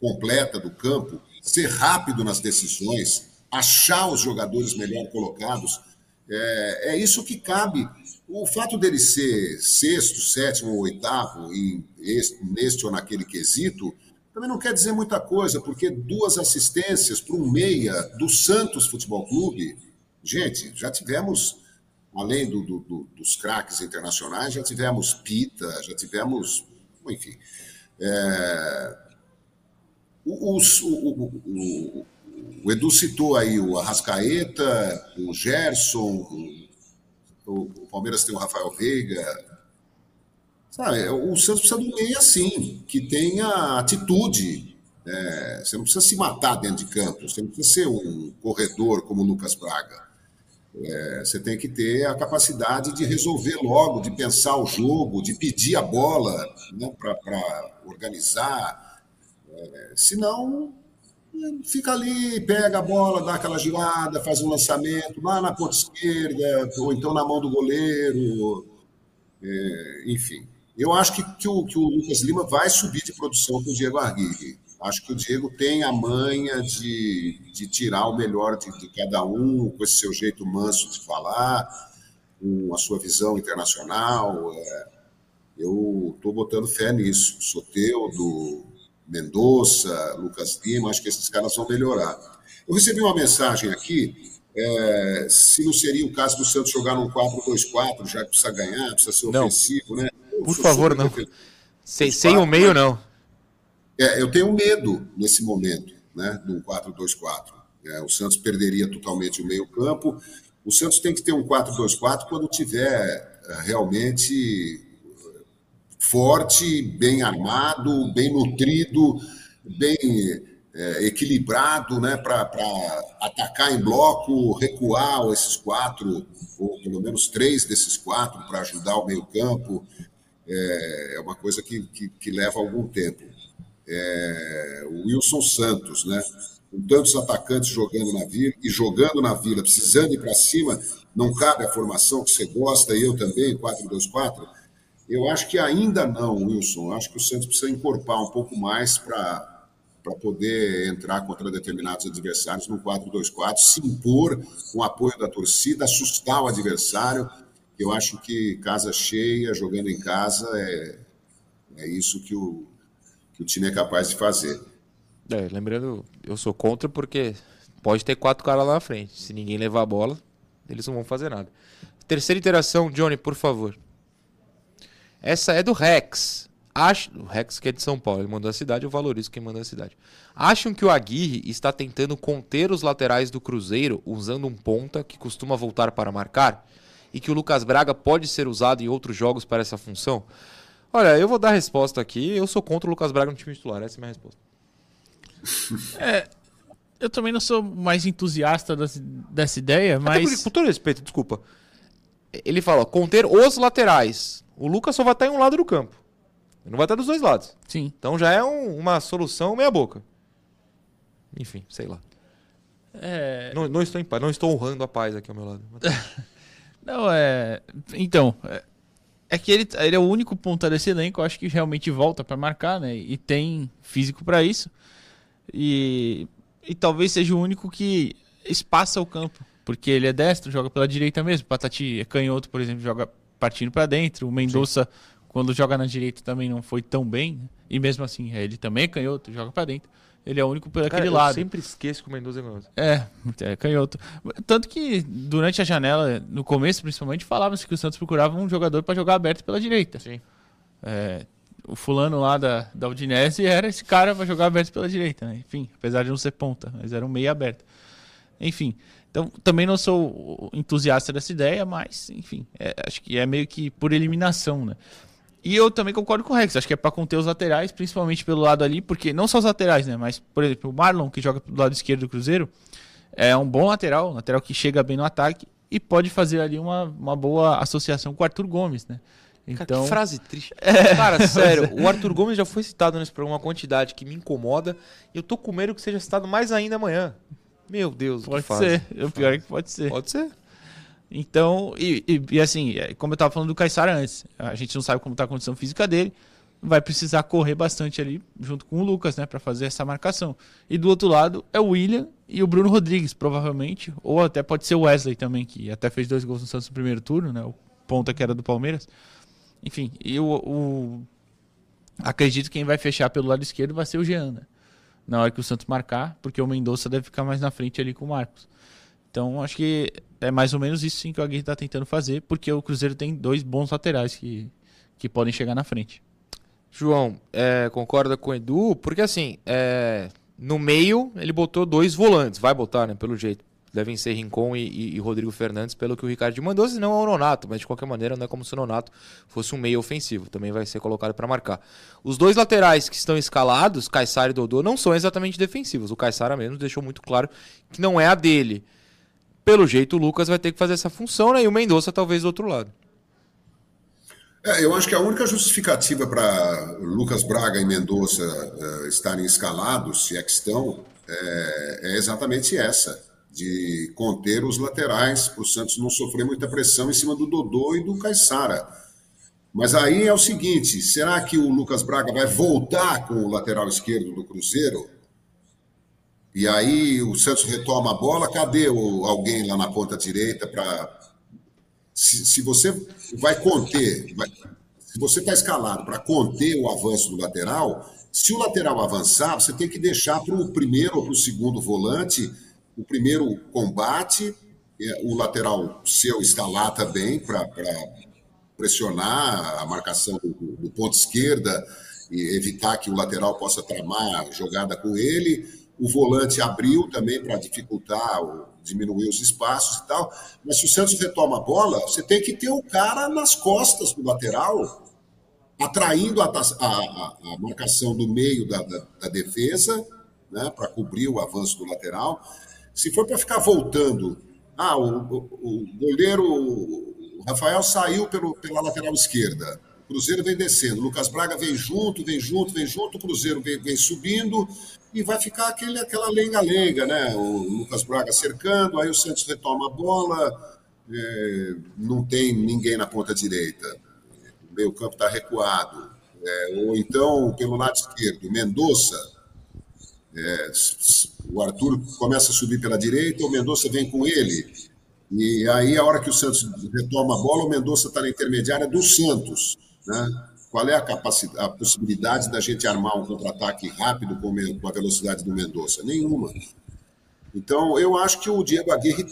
completa do campo, ser rápido nas decisões, achar os jogadores melhor colocados. É, é isso que cabe. O fato dele ser sexto, sétimo ou oitavo em este, neste ou naquele quesito também não quer dizer muita coisa, porque duas assistências para um meia do Santos Futebol Clube, gente, já tivemos, além do, do, do, dos craques internacionais, já tivemos Pita, já tivemos, enfim. É, o, o, o, o, Edu citou aí o Arrascaeta, o Gerson, o, Palmeiras tem o Rafael Veiga, Sabe, o Santos precisa de um meio assim, que tenha atitude. É, você não precisa se matar dentro de campo, você não precisa ser um corredor como o Lucas Braga. É, você tem que ter a capacidade de resolver logo, de pensar o jogo, de pedir a bola né, para organizar. É, senão, fica ali, pega a bola, dá aquela girada, faz um lançamento lá na ponta esquerda, ou então na mão do goleiro. É, enfim. Eu acho que, que, o, que o Lucas Lima vai subir de produção com o Diego Arguirre. Acho que o Diego tem a manha de, de tirar o melhor de, de cada um, com esse seu jeito manso de falar, com a sua visão internacional. É, eu estou botando fé nisso. Soteudo, Mendonça, Lucas Lima, acho que esses caras vão melhorar. Eu recebi uma mensagem aqui é, se não seria o caso do Santos jogar num 4-2-4, já que precisa ganhar, precisa ser ofensivo, né? Por favor, não. Sem, sem o meio, não. É, eu tenho medo nesse momento, né, do 4-2-4. É, o Santos perderia totalmente o meio-campo. O Santos tem que ter um 4-2-4 quando tiver é, realmente forte, bem armado, bem nutrido, bem é, equilibrado, né, para atacar em bloco, recuar esses quatro, ou pelo menos três desses quatro, para ajudar o meio-campo é, é uma coisa que, que, que leva algum tempo. É, o Wilson Santos, né? Com tantos atacantes jogando na vila e jogando na vila, precisando ir para cima, não cabe a formação que você gosta, e eu também, 4-2-4. Eu acho que ainda não, Wilson. Eu acho que o Santos precisa encorpar um pouco mais para para poder entrar contra determinados adversários no 4-2-4, se impor com o apoio da torcida, assustar o adversário eu acho que casa cheia, jogando em casa, é, é isso que o, que o time é capaz de fazer. É, lembrando, eu sou contra porque pode ter quatro caras lá na frente. Se ninguém levar a bola, eles não vão fazer nada. Terceira interação, Johnny, por favor. Essa é do Rex. Acho, o Rex que é de São Paulo, ele mandou a cidade, eu valorizo quem mandou a cidade. Acham que o Aguirre está tentando conter os laterais do Cruzeiro usando um ponta que costuma voltar para marcar? E que o Lucas Braga pode ser usado em outros jogos para essa função? Olha, eu vou dar a resposta aqui. Eu sou contra o Lucas Braga no time titular. Essa é a minha resposta. [laughs] É, eu também não sou mais entusiasta dessa, dessa ideia, mas. Porque, com todo respeito, desculpa. Ele fala, conter os laterais. O Lucas só vai estar em um lado do campo. Ele não vai estar dos dois lados. Sim. Então já é um, uma solução meia-boca. Enfim, sei lá. É... Não, não, estou em paz, não estou honrando a paz aqui ao meu lado. [laughs] Não, é. Então. É, é que ele, ele é o único ponta desse elenco, eu acho que realmente volta para marcar, né? E tem físico para isso. E, e talvez seja o único que espaça o campo. Porque ele é destro, joga pela direita mesmo. Patati é canhoto, por exemplo, joga partindo para dentro. O Mendonça, quando joga na direita, também não foi tão bem. Né? E mesmo assim, ele também é canhoto, joga para dentro. Ele é o único por aquele eu lado. sempre esqueço que o Mendoza é canhoto. É, é canhoto. Tanto que durante a janela, no começo principalmente, falavam-se que o Santos procurava um jogador para jogar aberto pela direita. Sim. É, o fulano lá da, da Udinese era esse cara para jogar aberto pela direita, né? Enfim, apesar de não ser ponta, mas era um meio aberto. Enfim, então também não sou entusiasta dessa ideia, mas enfim, é, acho que é meio que por eliminação, né? E eu também concordo com o Rex, acho que é para conter os laterais, principalmente pelo lado ali, porque não só os laterais, né? Mas, por exemplo, o Marlon, que joga do lado esquerdo do Cruzeiro, é um bom lateral, um lateral que chega bem no ataque e pode fazer ali uma, uma boa associação com o Arthur Gomes, né? Cara, Então, que frase triste. Cara, sério, o Arthur Gomes já foi citado nesse programa uma quantidade que me incomoda e eu tô com medo que seja citado mais ainda amanhã. Meu Deus, pode ser. O pior é que pode ser. Pode ser. Então, e, e- e assim, é, como eu tava falando do Caissara antes, a gente não sabe como tá a condição física dele, vai precisar correr bastante ali junto com o Lucas, né, para fazer essa marcação. E do outro lado é o William e o Bruno Rodrigues, provavelmente, ou até pode ser o Wesley também, que até fez dois gols no Santos no primeiro turno, né, o ponta que era do Palmeiras. Enfim, e o, o- acredito que quem vai fechar pelo lado esquerdo vai ser o Jean, né? Na hora que o Santos marcar, porque o Mendonça deve ficar mais na frente ali com o Marcos. Então, acho que é mais ou menos isso sim que o Aguirre está tentando fazer, porque o Cruzeiro tem dois bons laterais que, que podem chegar na frente. João, é, concorda com o Edu? Porque assim, é, no meio ele botou dois volantes, vai botar, né? Pelo jeito. Devem ser Rincon e, e- e Rodrigo Fernandes, pelo que o Ricardo mandou, senão é o Nonato, mas de qualquer maneira não é como se o Nonato fosse um meio ofensivo, também vai ser colocado para marcar. Os dois laterais que estão escalados, Caissara e Dodô, não são exatamente defensivos. O Caissara mesmo deixou muito claro que não é a dele. Pelo jeito, o Lucas vai ter que fazer essa função, né? E o Mendonça talvez do outro lado. É, eu acho que a única justificativa para Lucas Braga e Mendonça eh, estarem escalados, se é que estão, é, é exatamente essa, de conter os laterais, para o Santos não sofrer muita pressão em cima do Dodô e do Caissara. Mas aí é o seguinte: será que o Lucas Braga vai voltar com o lateral esquerdo do Cruzeiro? E aí o Santos retoma a bola, cadê o, alguém lá na ponta direita para se, se você vai conter, vai- se você está escalado para conter o avanço do lateral, se o lateral avançar, você tem que deixar para o primeiro ou para o segundo volante o primeiro combate, é, o lateral seu está lá também para pressionar a marcação do, do ponto esquerda e evitar que o lateral possa tramar jogada com ele. O volante abriu também para dificultar, o- diminuir os espaços e tal. Mas se o Santos retoma a bola, você tem que ter o cara nas costas do lateral, atraindo a- a- a marcação do meio da, da- da defesa, né, para cobrir o avanço do lateral. Se for para ficar voltando, ah, o, o- o goleiro o Rafael saiu pelo, pela lateral esquerda. Cruzeiro vem descendo. Lucas Braga vem junto, vem junto, vem junto. O Cruzeiro vem, vem subindo e vai ficar aquele, aquela lenga-lenga, né? O Lucas Braga cercando, aí o Santos retoma a bola, é, não tem ninguém na ponta direita. O meio-campo está recuado. É, ou então, pelo lado esquerdo, Mendonça. É, o Arthur começa a subir pela direita, o Mendonça vem com ele. E aí, a hora que o Santos retoma a bola, o Mendonça está na intermediária do Santos. Né? Qual é a, capacidade, a possibilidade da gente armar um contra-ataque rápido com, a velocidade do Mendonça? Nenhuma. Então, eu acho que o Diego Aguirre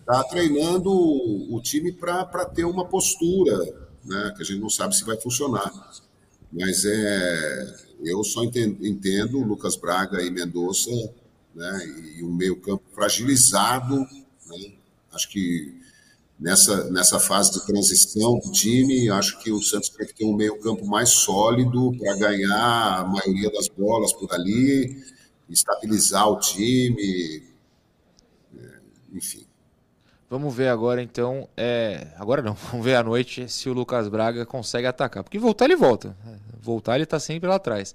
está treinando o, time para ter uma postura, né? que a gente não sabe se vai funcionar. Mas é, eu só enten- entendo Lucas Braga e Mendonça né? e um meio-campo fragilizado. né? Acho que nessa, nessa fase de transição do time, acho que o Santos tem que ter um meio-campo mais sólido para ganhar a maioria das bolas por ali, estabilizar o time, é, enfim. Vamos ver agora então. É... Agora não, [laughs] vamos ver à noite se o Lucas Braga consegue atacar. Porque voltar ele volta. Voltar ele tá sempre lá atrás.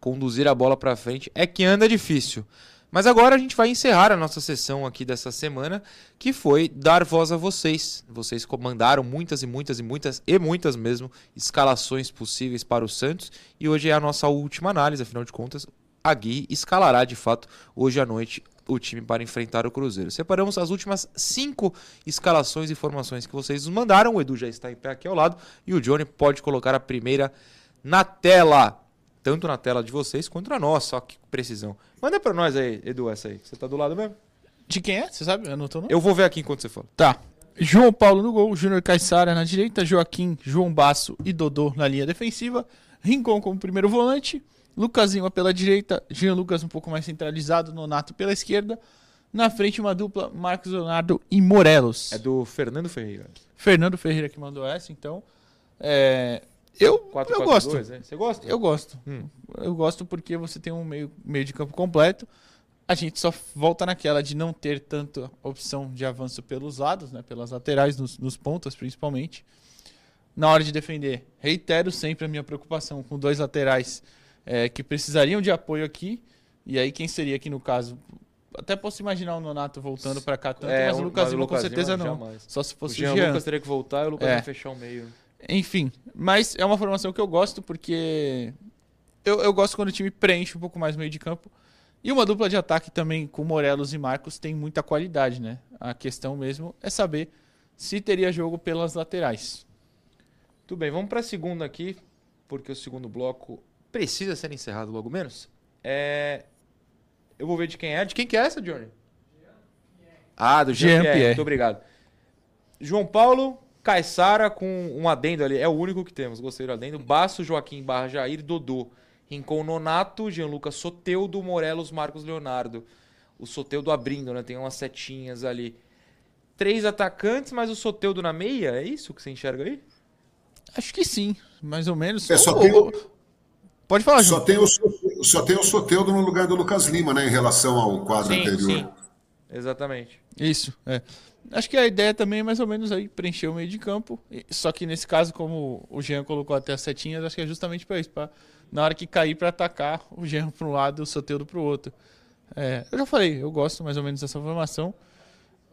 Conduzir a bola pra frente é que anda difícil. Mas agora a gente vai encerrar a nossa sessão aqui dessa semana, que foi dar voz a vocês. Vocês comandaram muitas e muitas e muitas e muitas mesmo escalações possíveis para o Santos e hoje é a nossa última análise, afinal de contas, a Gui escalará de fato hoje à noite o time para enfrentar o Cruzeiro. Separamos as últimas cinco escalações e formações que vocês nos mandaram. O Edu já está em pé aqui ao lado e o Johnny pode colocar a primeira na tela. Tanto na tela de vocês quanto na nossa. Ó, que precisão. Manda pra nós aí, Edu, essa aí. Você tá do lado mesmo? De quem é? Você sabe? Anotou não? Eu vou ver aqui enquanto você fala. Tá. João Paulo no gol, Júnior Caixara na direita, Joaquim, João Basso e Dodô na linha defensiva, Rincon como primeiro volante, Lucas Lima pela direita, Jean Lucas um pouco mais centralizado, Nonato pela esquerda, na frente uma dupla Marcos Leonardo e Morelos. É do Fernando Ferreira. Fernando Ferreira que mandou essa, então. É, eu, 4, eu 4, gosto. 2, né? Você gosta? Eu gosto. Hum. Eu gosto porque você tem um meio, meio de campo completo. A gente só volta naquela de não ter tanta opção de avanço pelos lados, né? Pelas laterais, nos, nos pontas principalmente. Na hora de defender, reitero sempre a minha preocupação com dois laterais é, que precisariam de apoio aqui. E aí quem seria aqui no caso? Até posso imaginar o Nonato voltando para cá tanto, É, mas o o- Lucas mas o Lima com certeza não. jamais. Só se O fosse o Jean Jean. Lucas teria que voltar e o Lucas É. fechar o meio. Enfim, mas é uma formação que eu gosto porque eu, eu gosto quando o time preenche um pouco mais o meio de campo. E uma dupla de ataque também com Morelos e Marcos tem muita qualidade, né? A questão mesmo é saber se teria jogo pelas laterais. Tudo bem, vamos pra segunda aqui, porque o segundo bloco precisa ser encerrado logo menos. É... Eu vou ver de quem é. De quem que é essa, Johnny? Ah, do Jean, Jean. Muito obrigado. João Paulo, Caissara com um adendo ali. É o único que temos. Gostei do adendo. Baço, Joaquim, Barra, Jair, Dodô. Rincon, Nonato, Gianluca, Soteudo, Morelos, Marcos Leonardo. O Soteudo abrindo, né? Tem umas setinhas ali. Três atacantes, mas o Soteudo na meia? É isso que você enxerga aí? Acho que sim, mais ou menos. É, só tem Pode falar, Só João. tem, o, só tem o Soteudo no lugar do Lucas Lima, né? Em relação ao quadro anterior. Exatamente. Isso, é. Acho que a ideia também é mais ou menos aí preencher o meio de campo. Só que nesse caso, como o Jean colocou até as setinhas, acho que é justamente para isso, para na hora que cair para atacar, o Jean para um lado e o Soteudo para o outro. É, eu já falei, eu gosto mais ou menos dessa formação.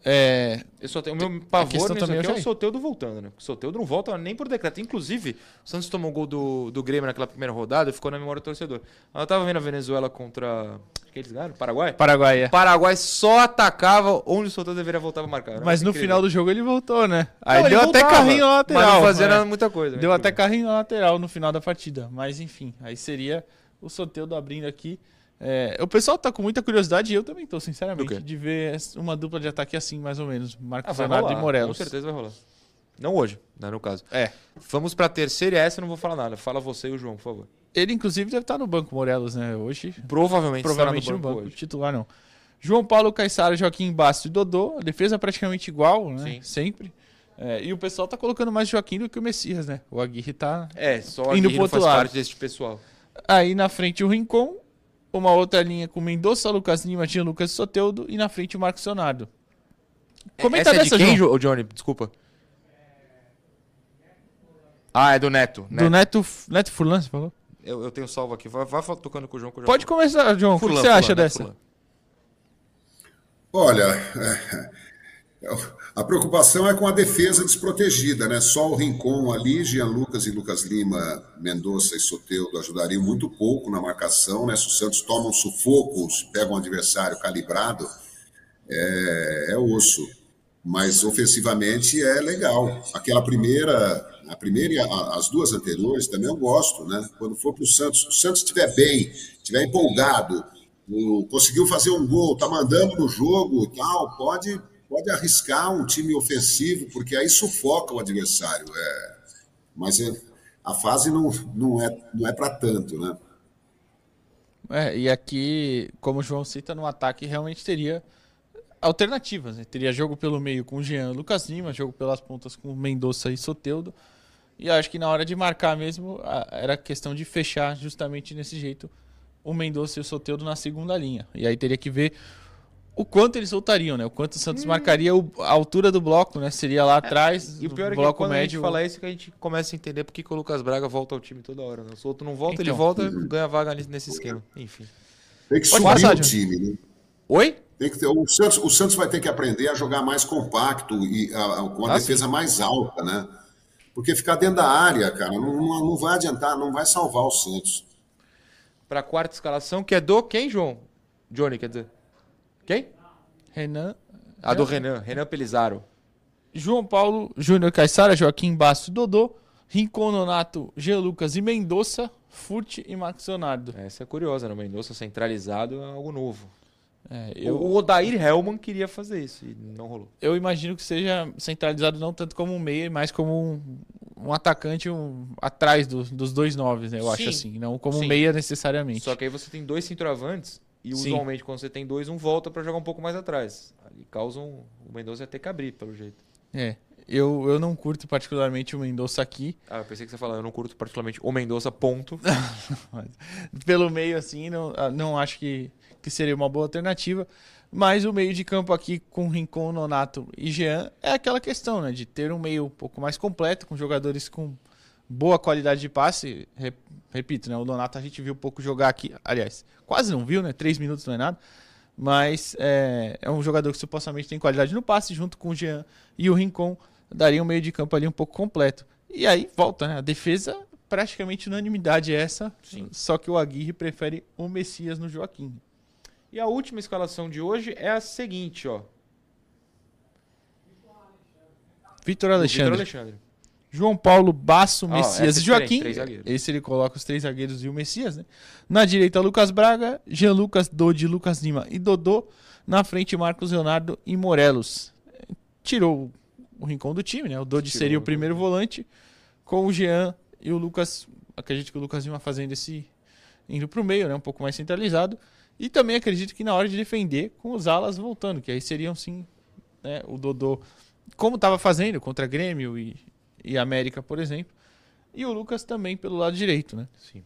É, Eu só tenho, o meu pavor também aqui é o o Jair. Soteudo voltando, né? O Soteudo não volta nem por decreto. Inclusive, o Santos tomou um gol do, do Grêmio naquela primeira rodada e ficou na memória do torcedor. Eu tava vendo a Venezuela contra. Quem eles ganharam? Paraguai? Paraguai, é. O Paraguai só atacava onde o Soteudo deveria voltar pra marcar. Mas no incrível. final do jogo ele voltou, né? Aí Não, deu até voltava, carrinho na lateral. Mas não fazia né? muita coisa. né? Deu até carrinho na lateral no final da partida. Mas enfim, aí seria o Soteudo abrindo aqui. É, o pessoal tá com muita curiosidade, e eu também tô, sinceramente, de ver uma dupla de ataque assim, mais ou menos. Ah, Marcos vai Leonardo rolar. e Morelos. Com certeza vai rolar. Não hoje, né, no caso. É. Vamos pra terceira e essa eu não vou falar nada. Fala você e o João, por favor. Ele, inclusive, deve estar no banco, Morelos, né? Hoje. Provavelmente, Provavelmente estará no banco. hoje. Titular não. João Paulo, Caissara, Joaquim Basto e Dodô. A defesa praticamente igual, né? Sim. Sempre. É, e o pessoal tá colocando mais Joaquim do que o Messias, né? O Aguirre tá É, só Indo Indo pro outro faz lado. parte desse pessoal. Aí na frente o Rincon, uma outra linha com Mendonça, Lucas Lima, Jean Lucas e Soteudo e na frente o Marcos Leonardo. Comenta Essa é de dessa, quem, João. Johnny? Desculpa. Ah, é do Neto. Do Neto, Neto Furlan, você falou? Eu, eu tenho salvo aqui. Vai, vai tocando com o João. Que eu já Pode falo. começar, João. o que Furlan, você acha Furlan, dessa? Olha, [laughs] é, a preocupação é com a defesa desprotegida, né? Só o Rincon ali, Jean Lucas e Lucas Lima, Mendonça e Soteudo ajudariam muito pouco na marcação, né? Se o Santos toma um sufoco, pega um adversário calibrado, é, é osso. Mas ofensivamente é legal. Aquela primeira, a primeira e a- as duas anteriores também eu gosto, né? Quando for para o Santos, o Santos estiver bem, estiver empolgado, conseguiu fazer um gol, tá mandando no jogo e tal, pode, pode arriscar um time ofensivo, porque aí sufoca o adversário. É, mas é- a fase não, não é, não é para tanto, né? É, e aqui, como o João cita, no ataque realmente teria alternativas. Né? Teria jogo pelo meio com o Jean Lucas Lima, jogo pelas pontas com Mendonça e Soteudo. E acho que na hora de marcar mesmo, era questão de fechar justamente nesse jeito o Mendonça e o Soteudo na segunda linha. E aí teria que ver o quanto eles soltariam, né? O quanto o Santos marcaria o- a altura do bloco, né? Seria lá atrás, E o do pior é que bloco quando a médio. gente fala isso, que a gente começa a entender porque que o Lucas Braga volta ao time toda hora. Né? Se o outro não volta, ele Então. volta ganha vaga nesse, nesse esquema. Enfim. Tem que Pode subir passar, o time, né? Oi? Tem que ter, o, Santos, o Santos vai ter que aprender a jogar mais compacto e a- a- com a Ah, defesa mais alta, né? Porque ficar dentro da área, cara, não, não, não vai adiantar, não vai salvar o Santos. Pra quarta escalação, que é do quem, João? Johnny, quer dizer. Quem? Renan, A do Renan. Renan Pelizaro. João Paulo, Júnior Caissara, Joaquim Basso e Dodô. Rincon, Nonato, G. Lucas e Mendonça, Furt e Max Leonardo. Essa é curiosa, né? Mendonça centralizado é algo novo. É, Eu... O Odair Hellman queria fazer isso e não rolou. eu imagino que seja centralizado não tanto como um meia, mas como um, um atacante um, atrás do- dos dois noves, né? Eu acho Sim. assim. Não como Sim. meia necessariamente. Só que aí você tem dois centroavantes e Sim. usualmente quando você tem dois, um volta pra jogar um pouco mais atrás. Ali causa um... O Mendonça ia ter que abrir, pelo jeito. É. Eu, eu não curto particularmente o Mendonça aqui. Ah, eu pensei que você falar, eu não curto particularmente o Mendonça, ponto. [laughs] Pelo meio, assim, não, ah, não acho que, que seria uma boa alternativa. Mas o meio de campo aqui com Rincon, Nonato e Jean é aquela questão, né? De ter um meio um pouco mais completo, com jogadores com boa qualidade de passe. Re- repito, né? O Nonato a gente viu pouco jogar aqui. Aliás, quase não viu, né? Três minutos não é nada. Mas é, é um jogador que supostamente tem qualidade no passe, junto com o Jean e o Rincon, daria um meio de campo ali um pouco completo. E aí volta, né? A defesa, praticamente unanimidade é essa, Sim. só que o Aguirre prefere o Messias no Joaquim. E a última escalação de hoje é a seguinte, ó. Vitor Alexandre, Vitor Alexandre. João Paulo, Basso, Ah, Messias é e Joaquim. três. Esse ele coloca os três zagueiros e o Messias, né? Na direita, Lucas Braga, Jean Lucas, Dodi, Lucas Lima e Dodô. Na frente, Marcos Leonardo e Morelos. Tirou o rincão do time, né? O Dodi Tirou seria o o primeiro volante, com o Jean e o Lucas. Acredito que o Lucas Lima fazendo esse. indo pro meio, né? Um pouco mais centralizado. E também acredito que na hora de defender, com os alas voltando, que aí seriam sim né, o Dodô, como estava fazendo contra Grêmio e, e América, por exemplo. E o Lucas também pelo lado direito, né? Sim.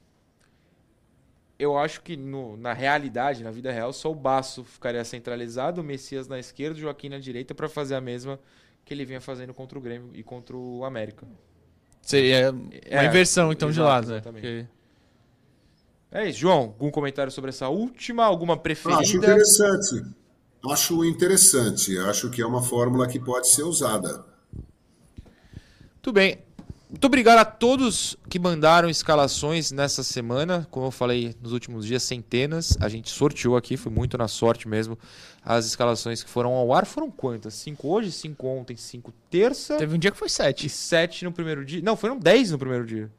Eu acho que no- na realidade, na vida real, só o Baço ficaria centralizado, o Messias na esquerda, o Joaquim na direita para fazer a mesma que ele vinha fazendo contra o Grêmio e contra o América. Seria uma É, inversão, então, de lado, né? Porque- É isso, João. Algum comentário sobre essa última? Alguma Acho preferida? interessante. Acho interessante. Acho que é uma fórmula que pode ser usada. Tudo bem. Muito obrigado a todos que mandaram escalações nessa semana. Como eu falei nos últimos dias, centenas. A gente sorteou aqui, foi muito na sorte mesmo. As escalações que foram ao ar foram quantas? Cinco hoje, cinco ontem, cinco terça Teve um dia que foi e sete. sete no primeiro dia. Não, foram dez no primeiro dia.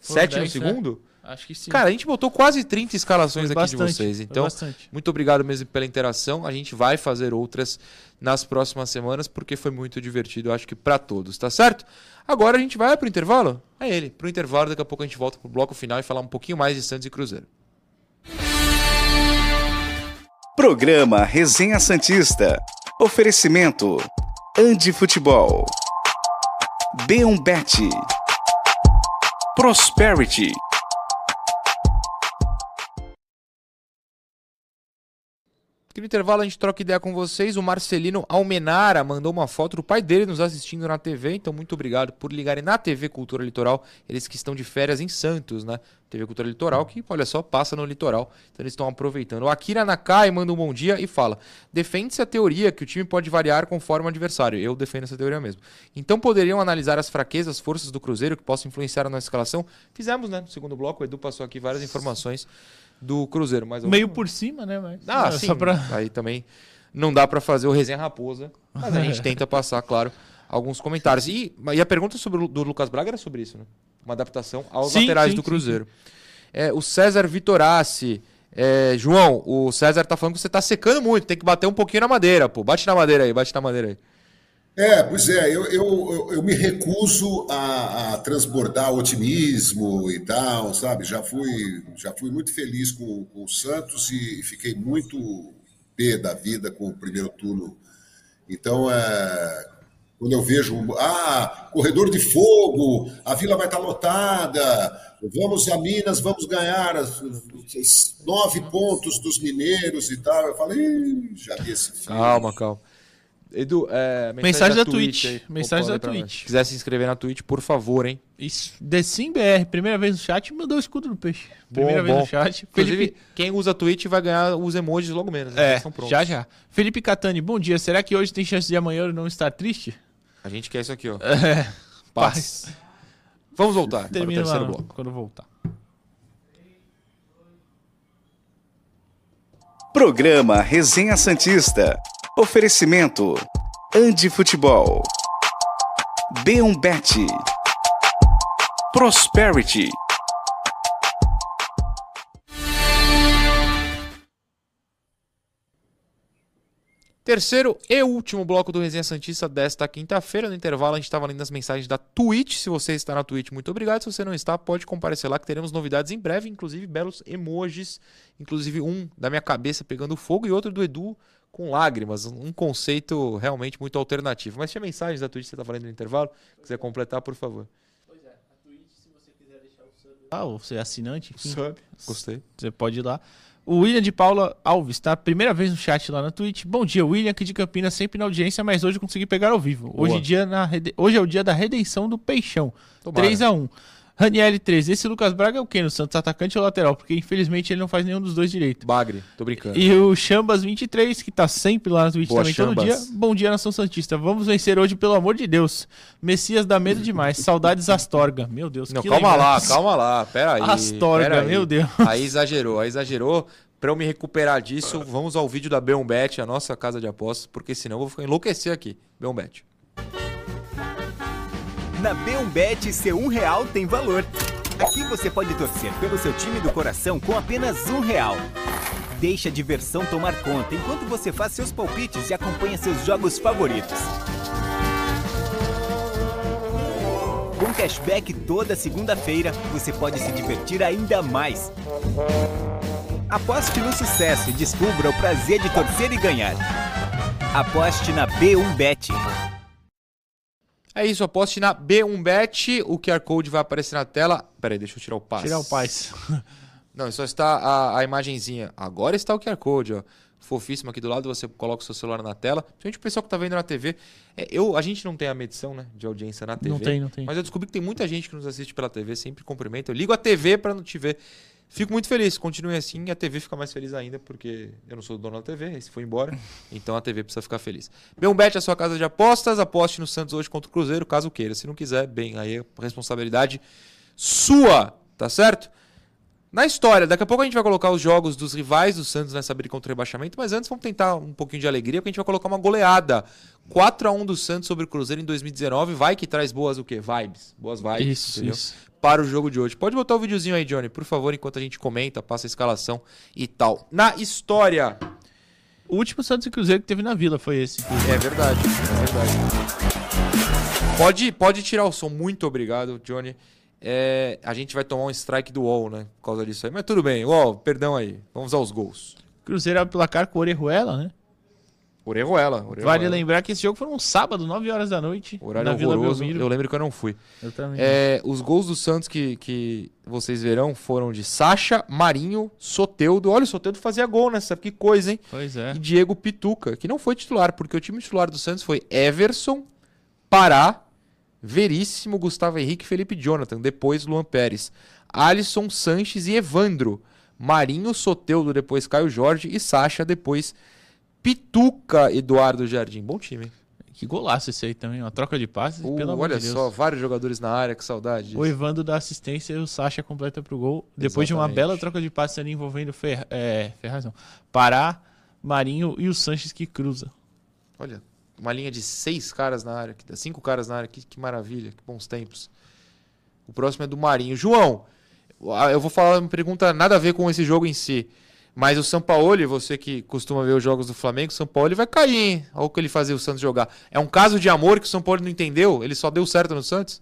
Foram sete no 10, né? Acho que sim. Cara, a gente botou quase 30 escalações Foi aqui de bastante, vocês. foi Então, bastante. muito obrigado mesmo pela interação. A gente vai fazer outras nas próximas semanas porque foi muito divertido, eu acho que pra todos, tá certo? Agora a gente vai pro intervalo? É ele, pro intervalo, daqui a pouco a gente volta pro bloco final e falar um pouquinho mais de Santos e Cruzeiro. Programa Resenha Santista. Oferecimento. Andi Futebol. B1Bet. Prosperity. Aqui no intervalo a gente troca ideia com vocês. O Marcelino Almenara mandou uma foto do pai dele nos assistindo na TV. Então, muito obrigado por ligarem na TV Cultura Litoral. Eles que estão de férias em Santos, né? TV Cultura Litoral, que, olha só, passa no litoral. Então, eles estão aproveitando. O Akira Nakai manda um bom dia e fala: defende-se a teoria que o time pode variar conforme o adversário. Eu defendo essa teoria mesmo. Então, poderiam analisar as fraquezas, forças do Cruzeiro que possam influenciar a nossa escalação? Fizemos, né? No segundo bloco, o Edu passou aqui várias informações do Cruzeiro. Mas Meio por cima, né? Mas, ah, é, sim. Só pra... Aí também não dá pra fazer o resenha raposa, mas a [laughs] gente tenta passar, claro, alguns comentários. E, e a pergunta sobre o do Lucas Braga era sobre isso, né? Uma adaptação aos Sim, laterais sim, do sim, Cruzeiro. É, o César Vitorassi. é, João, o César tá falando que você tá secando muito, tem que bater um pouquinho na madeira, pô. Bate na madeira aí, bate na madeira aí. É, pois é, eu, eu, eu, me recuso a, a transbordar otimismo e tal, sabe? Já fui, já fui muito feliz com, com o Santos e fiquei muito pé da vida com o primeiro turno. Então, é, quando eu vejo, ah, corredor de fogo, a vila vai estar lotada, vamos a Minas, vamos ganhar nove pontos dos mineiros e tal. Eu falei, "Ih, já vi esse filme. Calma, calma. Edu, é, Mensagem da Twitch. aí. Mensagem da. Twitch. Se quiser se inscrever na Twitch, por favor, hein? Isso. BR, primeira vez no chat, mandou o escudo do peixe. Primeira Bom, vez bom. no chat. Inclusive, Felipe... quem usa a Twitch vai ganhar os emojis logo menos. né? É, já já. Felipe Catani, bom dia. Será que hoje tem chance de amanhã eu não estar triste? A gente quer isso aqui, ó. [laughs] É. Paz. Vamos voltar para o Termina terceiro lá bloco. quando voltar. Programa Resenha Santista. Oferecimento. Andi Futebol. B1Bet. Prosperity. Terceiro e último bloco do Resenha Santista desta quinta-feira. No intervalo, a gente estava lendo as mensagens da Twitch. Se você está na Twitch, muito obrigado. Se você não está, pode comparecer lá que teremos novidades em breve, inclusive belos emojis. Inclusive um da minha cabeça pegando fogo e outro do Edu com lágrimas. Um conceito realmente muito alternativo. Mas tinha mensagens da Twitch que você estava lendo no intervalo. Quiser completar, por favor. Pois é, a Twitch, se você quiser deixar o sub. Ah, ou você é assinante, enfim, Sub. Gostei. Você pode ir lá. O William de Paula Alves, tá? Primeira vez no chat lá na Twitch. Bom dia, William, aqui de Campinas, sempre na audiência, mas hoje eu consegui pegar ao vivo. Hoje, dia na rede- hoje é o dia da redenção do Peixão. Tomara. 3x1. Raniel 13. Esse Lucas Braga é o quê no Santos? Atacante ou lateral? Porque infelizmente ele não faz nenhum dos dois direito. Bagre, tô brincando. E o Chambas 23, que tá sempre lá na Twitch Boa, também todo dia. Bom dia, Nação Santista. Vamos vencer hoje, pelo amor de Deus. Messias dá medo demais. Saudades Astorga. Meu Deus, Não, que calma lá, lembrança. calma lá. Pera aí. Astorga, pera aí. meu Deus. Aí exagerou, aí exagerou. Pra eu me recuperar disso, vamos ao vídeo da Beombet, a nossa casa de apostas, porque senão eu vou ficar enlouquecer aqui. Beombet. Na B1Bet, seu um real tem valor. Aqui você pode torcer pelo seu time do coração com apenas um real. Deixe a diversão tomar conta enquanto você faz seus palpites e acompanha seus jogos favoritos. Com cashback toda segunda-feira, você pode se divertir ainda mais. Aposte no sucesso e descubra o prazer de torcer e ganhar. Aposte na B1Bet. É isso, aposte na B1Bet, o QR Code vai aparecer na tela. Pera aí, deixa eu tirar o passe. Tirar o paz. [laughs] Não, só está a, a imagenzinha. Agora está o QR Code, ó. Fofíssimo aqui do lado, você coloca o seu celular na tela. Principalmente o pessoal que tá vendo na TV. É, eu, a gente não tem a medição, né, de audiência na TV. Não tem, não tem. Mas eu descobri que tem muita gente que nos assiste pela TV, sempre cumprimenta. Eu ligo a TV para não te ver. Fico muito feliz, continue assim e a TV fica mais feliz ainda, porque eu não sou dono da TV, esse foi embora, [laughs] então a TV precisa ficar feliz. É a sua casa de apostas, aposte no Santos hoje contra o Cruzeiro, caso queira. Se não quiser, bem, aí é responsabilidade sua, tá certo? Na história, daqui a pouco a gente vai colocar os jogos dos rivais do Santos nessa briga contra o rebaixamento, mas antes vamos tentar um pouquinho de alegria, porque a gente vai colocar uma goleada. 4 a 1 do Santos sobre o Cruzeiro em 2019, vai que traz boas o quê? Vibes, boas vibes, Isso, entendeu? isso. Para o jogo de hoje. Pode botar o videozinho aí, Johnny, por favor, enquanto a gente comenta, passa a escalação e tal. Na história, O último Santos e Cruzeiro que teve na Vila foi esse. é verdade, é verdade. Pode, pode tirar o som, muito obrigado, Johnny. É, a gente vai tomar um strike do UOL, né? Por causa disso aí. Mas tudo bem, UOL, perdão aí. Vamos aos gols. Cruzeiro abre o placar com o Orejuela, né? Orejuela. Vale Orejuela. lembrar que esse jogo foi um sábado, 9 horas da noite, Horário na Vila horroroso. Belmiro. Eu lembro que eu não fui. Eu também. É, os gols do Santos que, que vocês verão foram de Sacha, Marinho, Soteudo. Olha, o Soteudo fazia gol nessa. Que coisa, hein? Pois é. E Diego Pituca, que não foi titular, porque o time titular do Santos foi Everson, Pará, Veríssimo, Gustavo Henrique e Felipe Jonathan. Depois Luan Pérez. Alisson, Sanches e Evandro. Marinho, Soteudo, depois Caio Jorge e Sacha, depois Pituca, Eduardo Jardim. Bom time. Que golaço esse aí também, uma troca de passes, Uh, pelo amor olha de Deus. só, vários jogadores na área, que saudade. disso. O Evandro dá assistência e o Sacha completa pro gol. Depois de uma Exatamente. bela troca de passes ali envolvendo Fer... é, Ferraz, não. Pará, Marinho e o Sanches que cruza. Olha, uma linha de seis caras na área, cinco caras na área, que, que maravilha, que bons tempos. O próximo é do Marinho. João, eu vou falar uma pergunta nada a ver com esse jogo em si. Mas o Sampaoli, você que costuma ver os jogos do Flamengo, o Sampaoli vai cair, hein? Olha o que ele fazia o Santos jogar. É um caso de amor que o Sampaoli não entendeu? Ele só deu certo no Santos?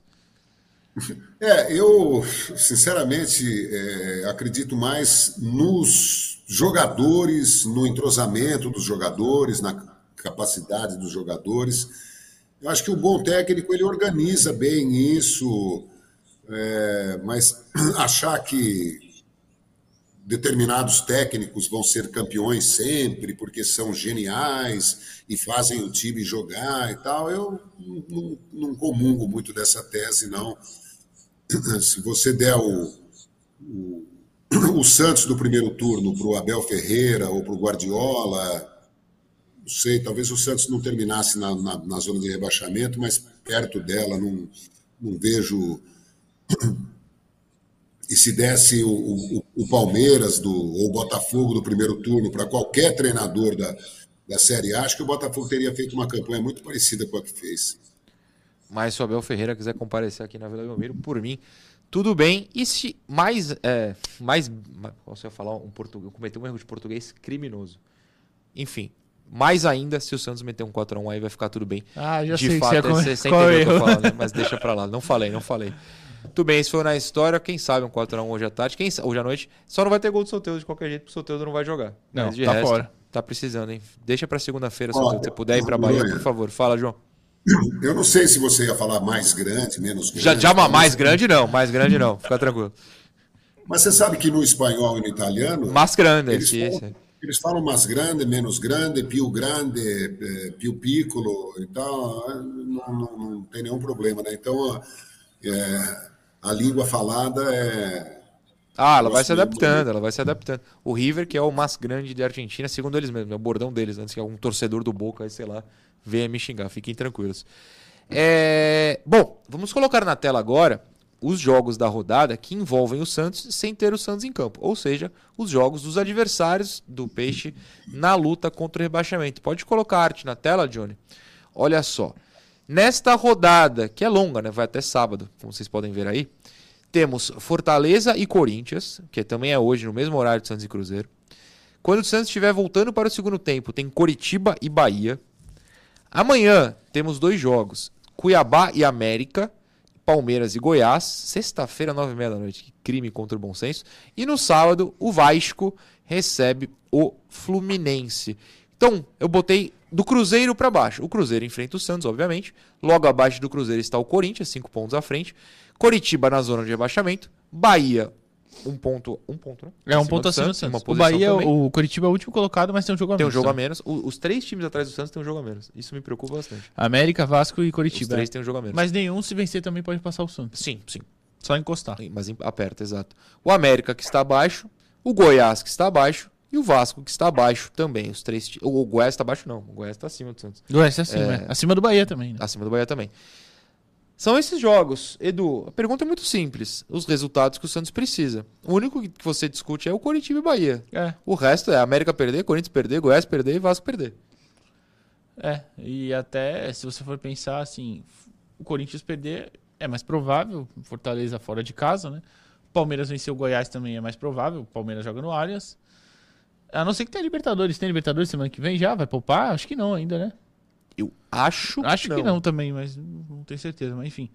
[laughs] É, eu, sinceramente, é, acredito mais nos jogadores, no entrosamento dos jogadores, na capacidade dos jogadores. Eu acho que o bom técnico ele organiza bem isso, é, mas [clears throat] achar que determinados técnicos vão ser campeões sempre porque são geniais e fazem o time jogar e tal, eu não, não comungo muito dessa tese, não [clears throat] se você der o, o, [clears throat] o Santos do primeiro turno para o Abel Ferreira ou para o Guardiola, sei, talvez o Santos não terminasse na, na, na zona de rebaixamento, mas perto dela, não, não vejo. E se desse o, o, o Palmeiras do, ou o Botafogo do primeiro turno para qualquer treinador da, da Série A, acho que o Botafogo teria feito uma campanha muito parecida com a que fez. Mas se o Abel Ferreira quiser comparecer aqui na Vila Belmiro, por mim, tudo bem. E se mais. É, mais. Posso eu falar um português? Eu cometi um erro de português criminoso. Enfim. Mais ainda, se o Santos meter um 4x1 aí, vai ficar tudo bem. Ah, já de sei fato, que você, você, você entendeu o que eu tô falando, né? mas deixa pra lá. Não falei, não falei. Tudo bem, se for na história, quem sabe um 4x1 hoje à tarde, quem, hoje à noite. Só não vai ter gol do Soteldo de qualquer jeito, porque o Soteldo não vai jogar. Não, Mas de tá resto, fora. Tá precisando, hein? Deixa pra segunda-feira, Soteldo. Se você puder ir pra Bahia, por favor. Fala, João. [coughs] Eu não sei se você ia falar mais grande, menos grande. Já, já ma- mais grande não, mais grande não. Fica tranquilo. Mas você sabe que no espanhol e no italiano. Mais grande, eles, sim, falam. Eles falam mais grande, menos grande, più grande, eh, più piccolo e tal. Não, não, não tem nenhum problema, né? Então, é, a língua falada é. Ah, ela vai se adaptando, ela vai se adaptando. O River, que é o mais grande da Argentina, segundo eles mesmos, é o bordão deles, antes que algum torcedor do Boca, aí, sei lá, venha me xingar, fiquem tranquilos. É, Bom, vamos colocar na tela agora os jogos da rodada que envolvem o Santos sem ter o Santos em campo, ou seja, os jogos dos adversários do Peixe na luta contra o rebaixamento. Pode colocar a arte na tela, Johnny? Olha só. Nesta rodada, que é longa, né? Vai até sábado, como vocês podem ver aí. Temos Fortaleza e Corinthians, que também é hoje no mesmo horário de Santos e Cruzeiro. Quando o Santos estiver voltando para o segundo tempo, tem Coritiba e Bahia. Amanhã temos dois jogos: Cuiabá e América, Palmeiras e Goiás. Sexta-feira, nove e meia da noite. Crime contra o bom senso. E no sábado, o Vasco recebe o Fluminense. Então, eu botei do Cruzeiro para baixo. O Cruzeiro enfrenta o Santos, obviamente. Logo abaixo do Cruzeiro está o Corinthians, cinco pontos à frente. Coritiba na zona de rebaixamento. Bahia, um ponto. Um ponto, né? É um ponto acima do Santos. O Bahia, também. o Curitiba é o último colocado, mas tem um jogo a Tem um menos. jogo a também. menos. O- os três times atrás do Santos têm um jogo a menos. Isso me preocupa bastante. América, Vasco e Os Curitiba. três é. têm um jogo a menos. Mas nenhum, se vencer, também pode passar o Santos. Sim, sim. Só encostar. Mas em- aperta, exato. O América que está abaixo, o Goiás que está abaixo e o Vasco que está abaixo também. Os três. O Goiás está abaixo, não. O Goiás está acima do Santos. Goiás é acima, É. é. Acima do Bahia também, né? Acima do Bahia também. São esses jogos. Edu, a pergunta é muito simples. Os resultados que o Santos precisa. O único que você discute é o Coritiba e Bahia. É, O resto é América perder, Corinthians perder, Goiás perder e Vasco perder. é. E até, se você for pensar assim, o Corinthians perder é mais provável, Fortaleza fora de casa, né? Palmeiras vencer o Goiás também é mais provável, o Palmeiras joga no Allianz. A não ser que tenha Libertadores. Tem Libertadores semana que vem já? Vai poupar? Acho que não ainda, né? Eu acho, Acho que não também, mas não tenho certeza. Mas enfim.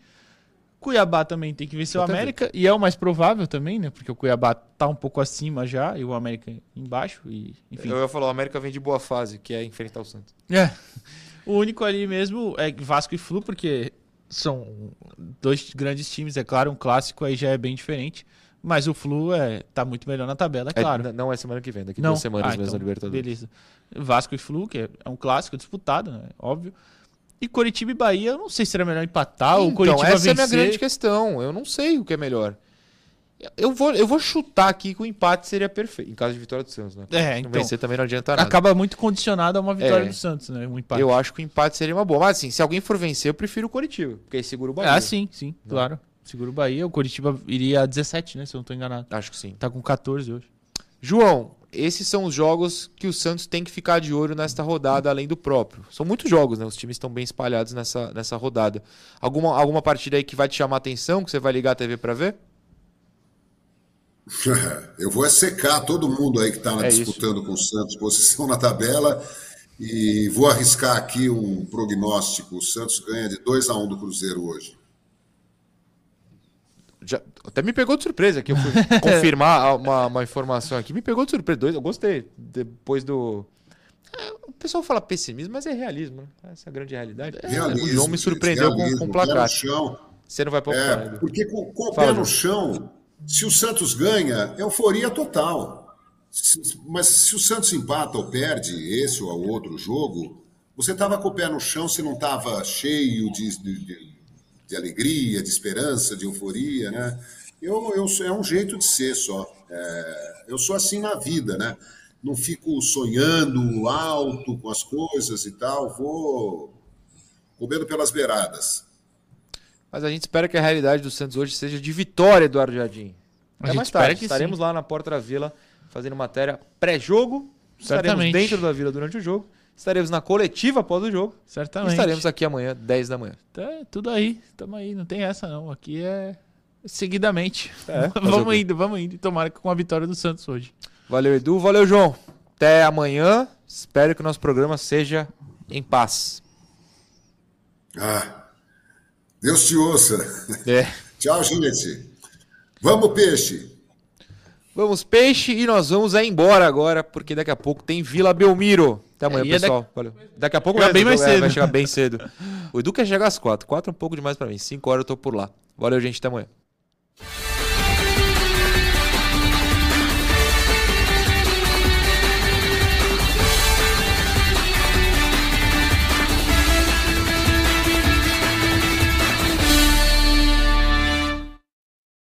Cuiabá também tem que vencer o. América. E é o mais provável também, né? Porque o Cuiabá tá um pouco acima já e o América embaixo. E, enfim. Eu ia falar, o América vem de boa fase, que é enfrentar o Santos. É. O único ali mesmo é Vasco e Flu, porque são dois grandes times, é claro, um clássico aí já é bem diferente. Mas o Flu é, tá muito melhor na tabela, é É, claro. não é semana que vem, daqui Não. duas semanas Ah, mesmo então, na Libertadores. Beleza. Vasco e Flu, que é um clássico disputado, né? Óbvio. E Coritiba e Bahia, eu não sei se era melhor empatar ou Então, Coritiba essa é a minha vencer. grande questão. Eu não sei o que é melhor. Eu vou, eu vou chutar aqui que o empate seria perfeito, em caso de vitória do Santos, né? É, Não então, vencer também não adianta nada. acaba muito condicionado a uma vitória É. do Santos, né? Um empate. Eu acho que o empate seria uma boa. Mas assim, se alguém for vencer, eu prefiro o Coritiba, porque aí segura o Bahia. Ah, sim, sim, claro. Segura o Bahia, o Coritiba iria a 17, né? Se eu não tô enganado. Acho que sim. Tá com 14 hoje. João, esses são os jogos que o Santos tem que ficar de olho nesta rodada, além do próprio. São muitos jogos, né? Os times estão bem espalhados nessa, nessa rodada. Alguma, alguma partida aí que vai te chamar a atenção, que você vai ligar a TV pra ver? [laughs] Eu vou é secar todo mundo aí que está É disputando com o Santos posição na tabela e vou arriscar aqui um prognóstico. O Santos ganha de 2 a 1 do Cruzeiro hoje. Até me pegou de surpresa que eu fui [laughs] confirmar uma, uma informação aqui. Me pegou de surpresa. Dois- Eu gostei. Depois do. É, o pessoal fala pessimismo, mas é realismo. Né? Essa é a grande realidade. Realismo, o João me surpreendeu com, realismo, com o placar. chão. Você não vai palpitar, É, Edu. porque com, com o Fala, pé no chão, se o Santos ganha, euforia total. Se- mas se o Santos empata ou perde esse ou outro jogo, você estava com o pé no chão, você não estava cheio de, de- de- de alegria, de esperança, de euforia, né? Eu, eu sou- é um jeito de ser só. É, eu sou assim na vida, né? Não fico sonhando alto com as coisas e tal, vou comendo pelas beiradas. Mas a gente espera que a realidade do Santos hoje seja de vitória, Eduardo Jardim. A É gente mais espera tarde. que Estaremos sim. lá na Porta da Vila fazendo matéria pré-jogo. Estaremos Certamente. dentro da Vila durante o jogo. Estaremos na coletiva após o jogo. E Certamente. estaremos aqui amanhã, 10 da manhã. Tá, tudo aí, tamo aí, não tem essa não. Aqui é, seguidamente. É, [laughs] vamos indo, vamos indo. Tomara que com a vitória do Santos hoje. Valeu, Edu. Valeu, João. Até amanhã. Espero que o nosso programa seja em paz. Ah, Deus te ouça. É. [laughs] Tchau, gente. Vamos, peixe. Vamos, peixe, e nós vamos é embora agora, porque daqui a pouco tem Vila Belmiro. Até amanhã, É, é pessoal. Valeu. Daqui a pouco Chega vai, bem mais cedo. vai chegar bem cedo. [laughs] O Edu quer chegar às quatro. Quatro é um pouco demais pra mim. Cinco horas eu tô por lá. Valeu, gente. Até amanhã.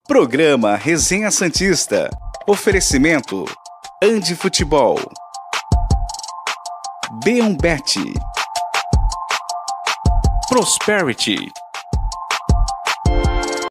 Programa Resenha Santista. Oferecimento: Andi Futebol. B1Bet. Prosperity.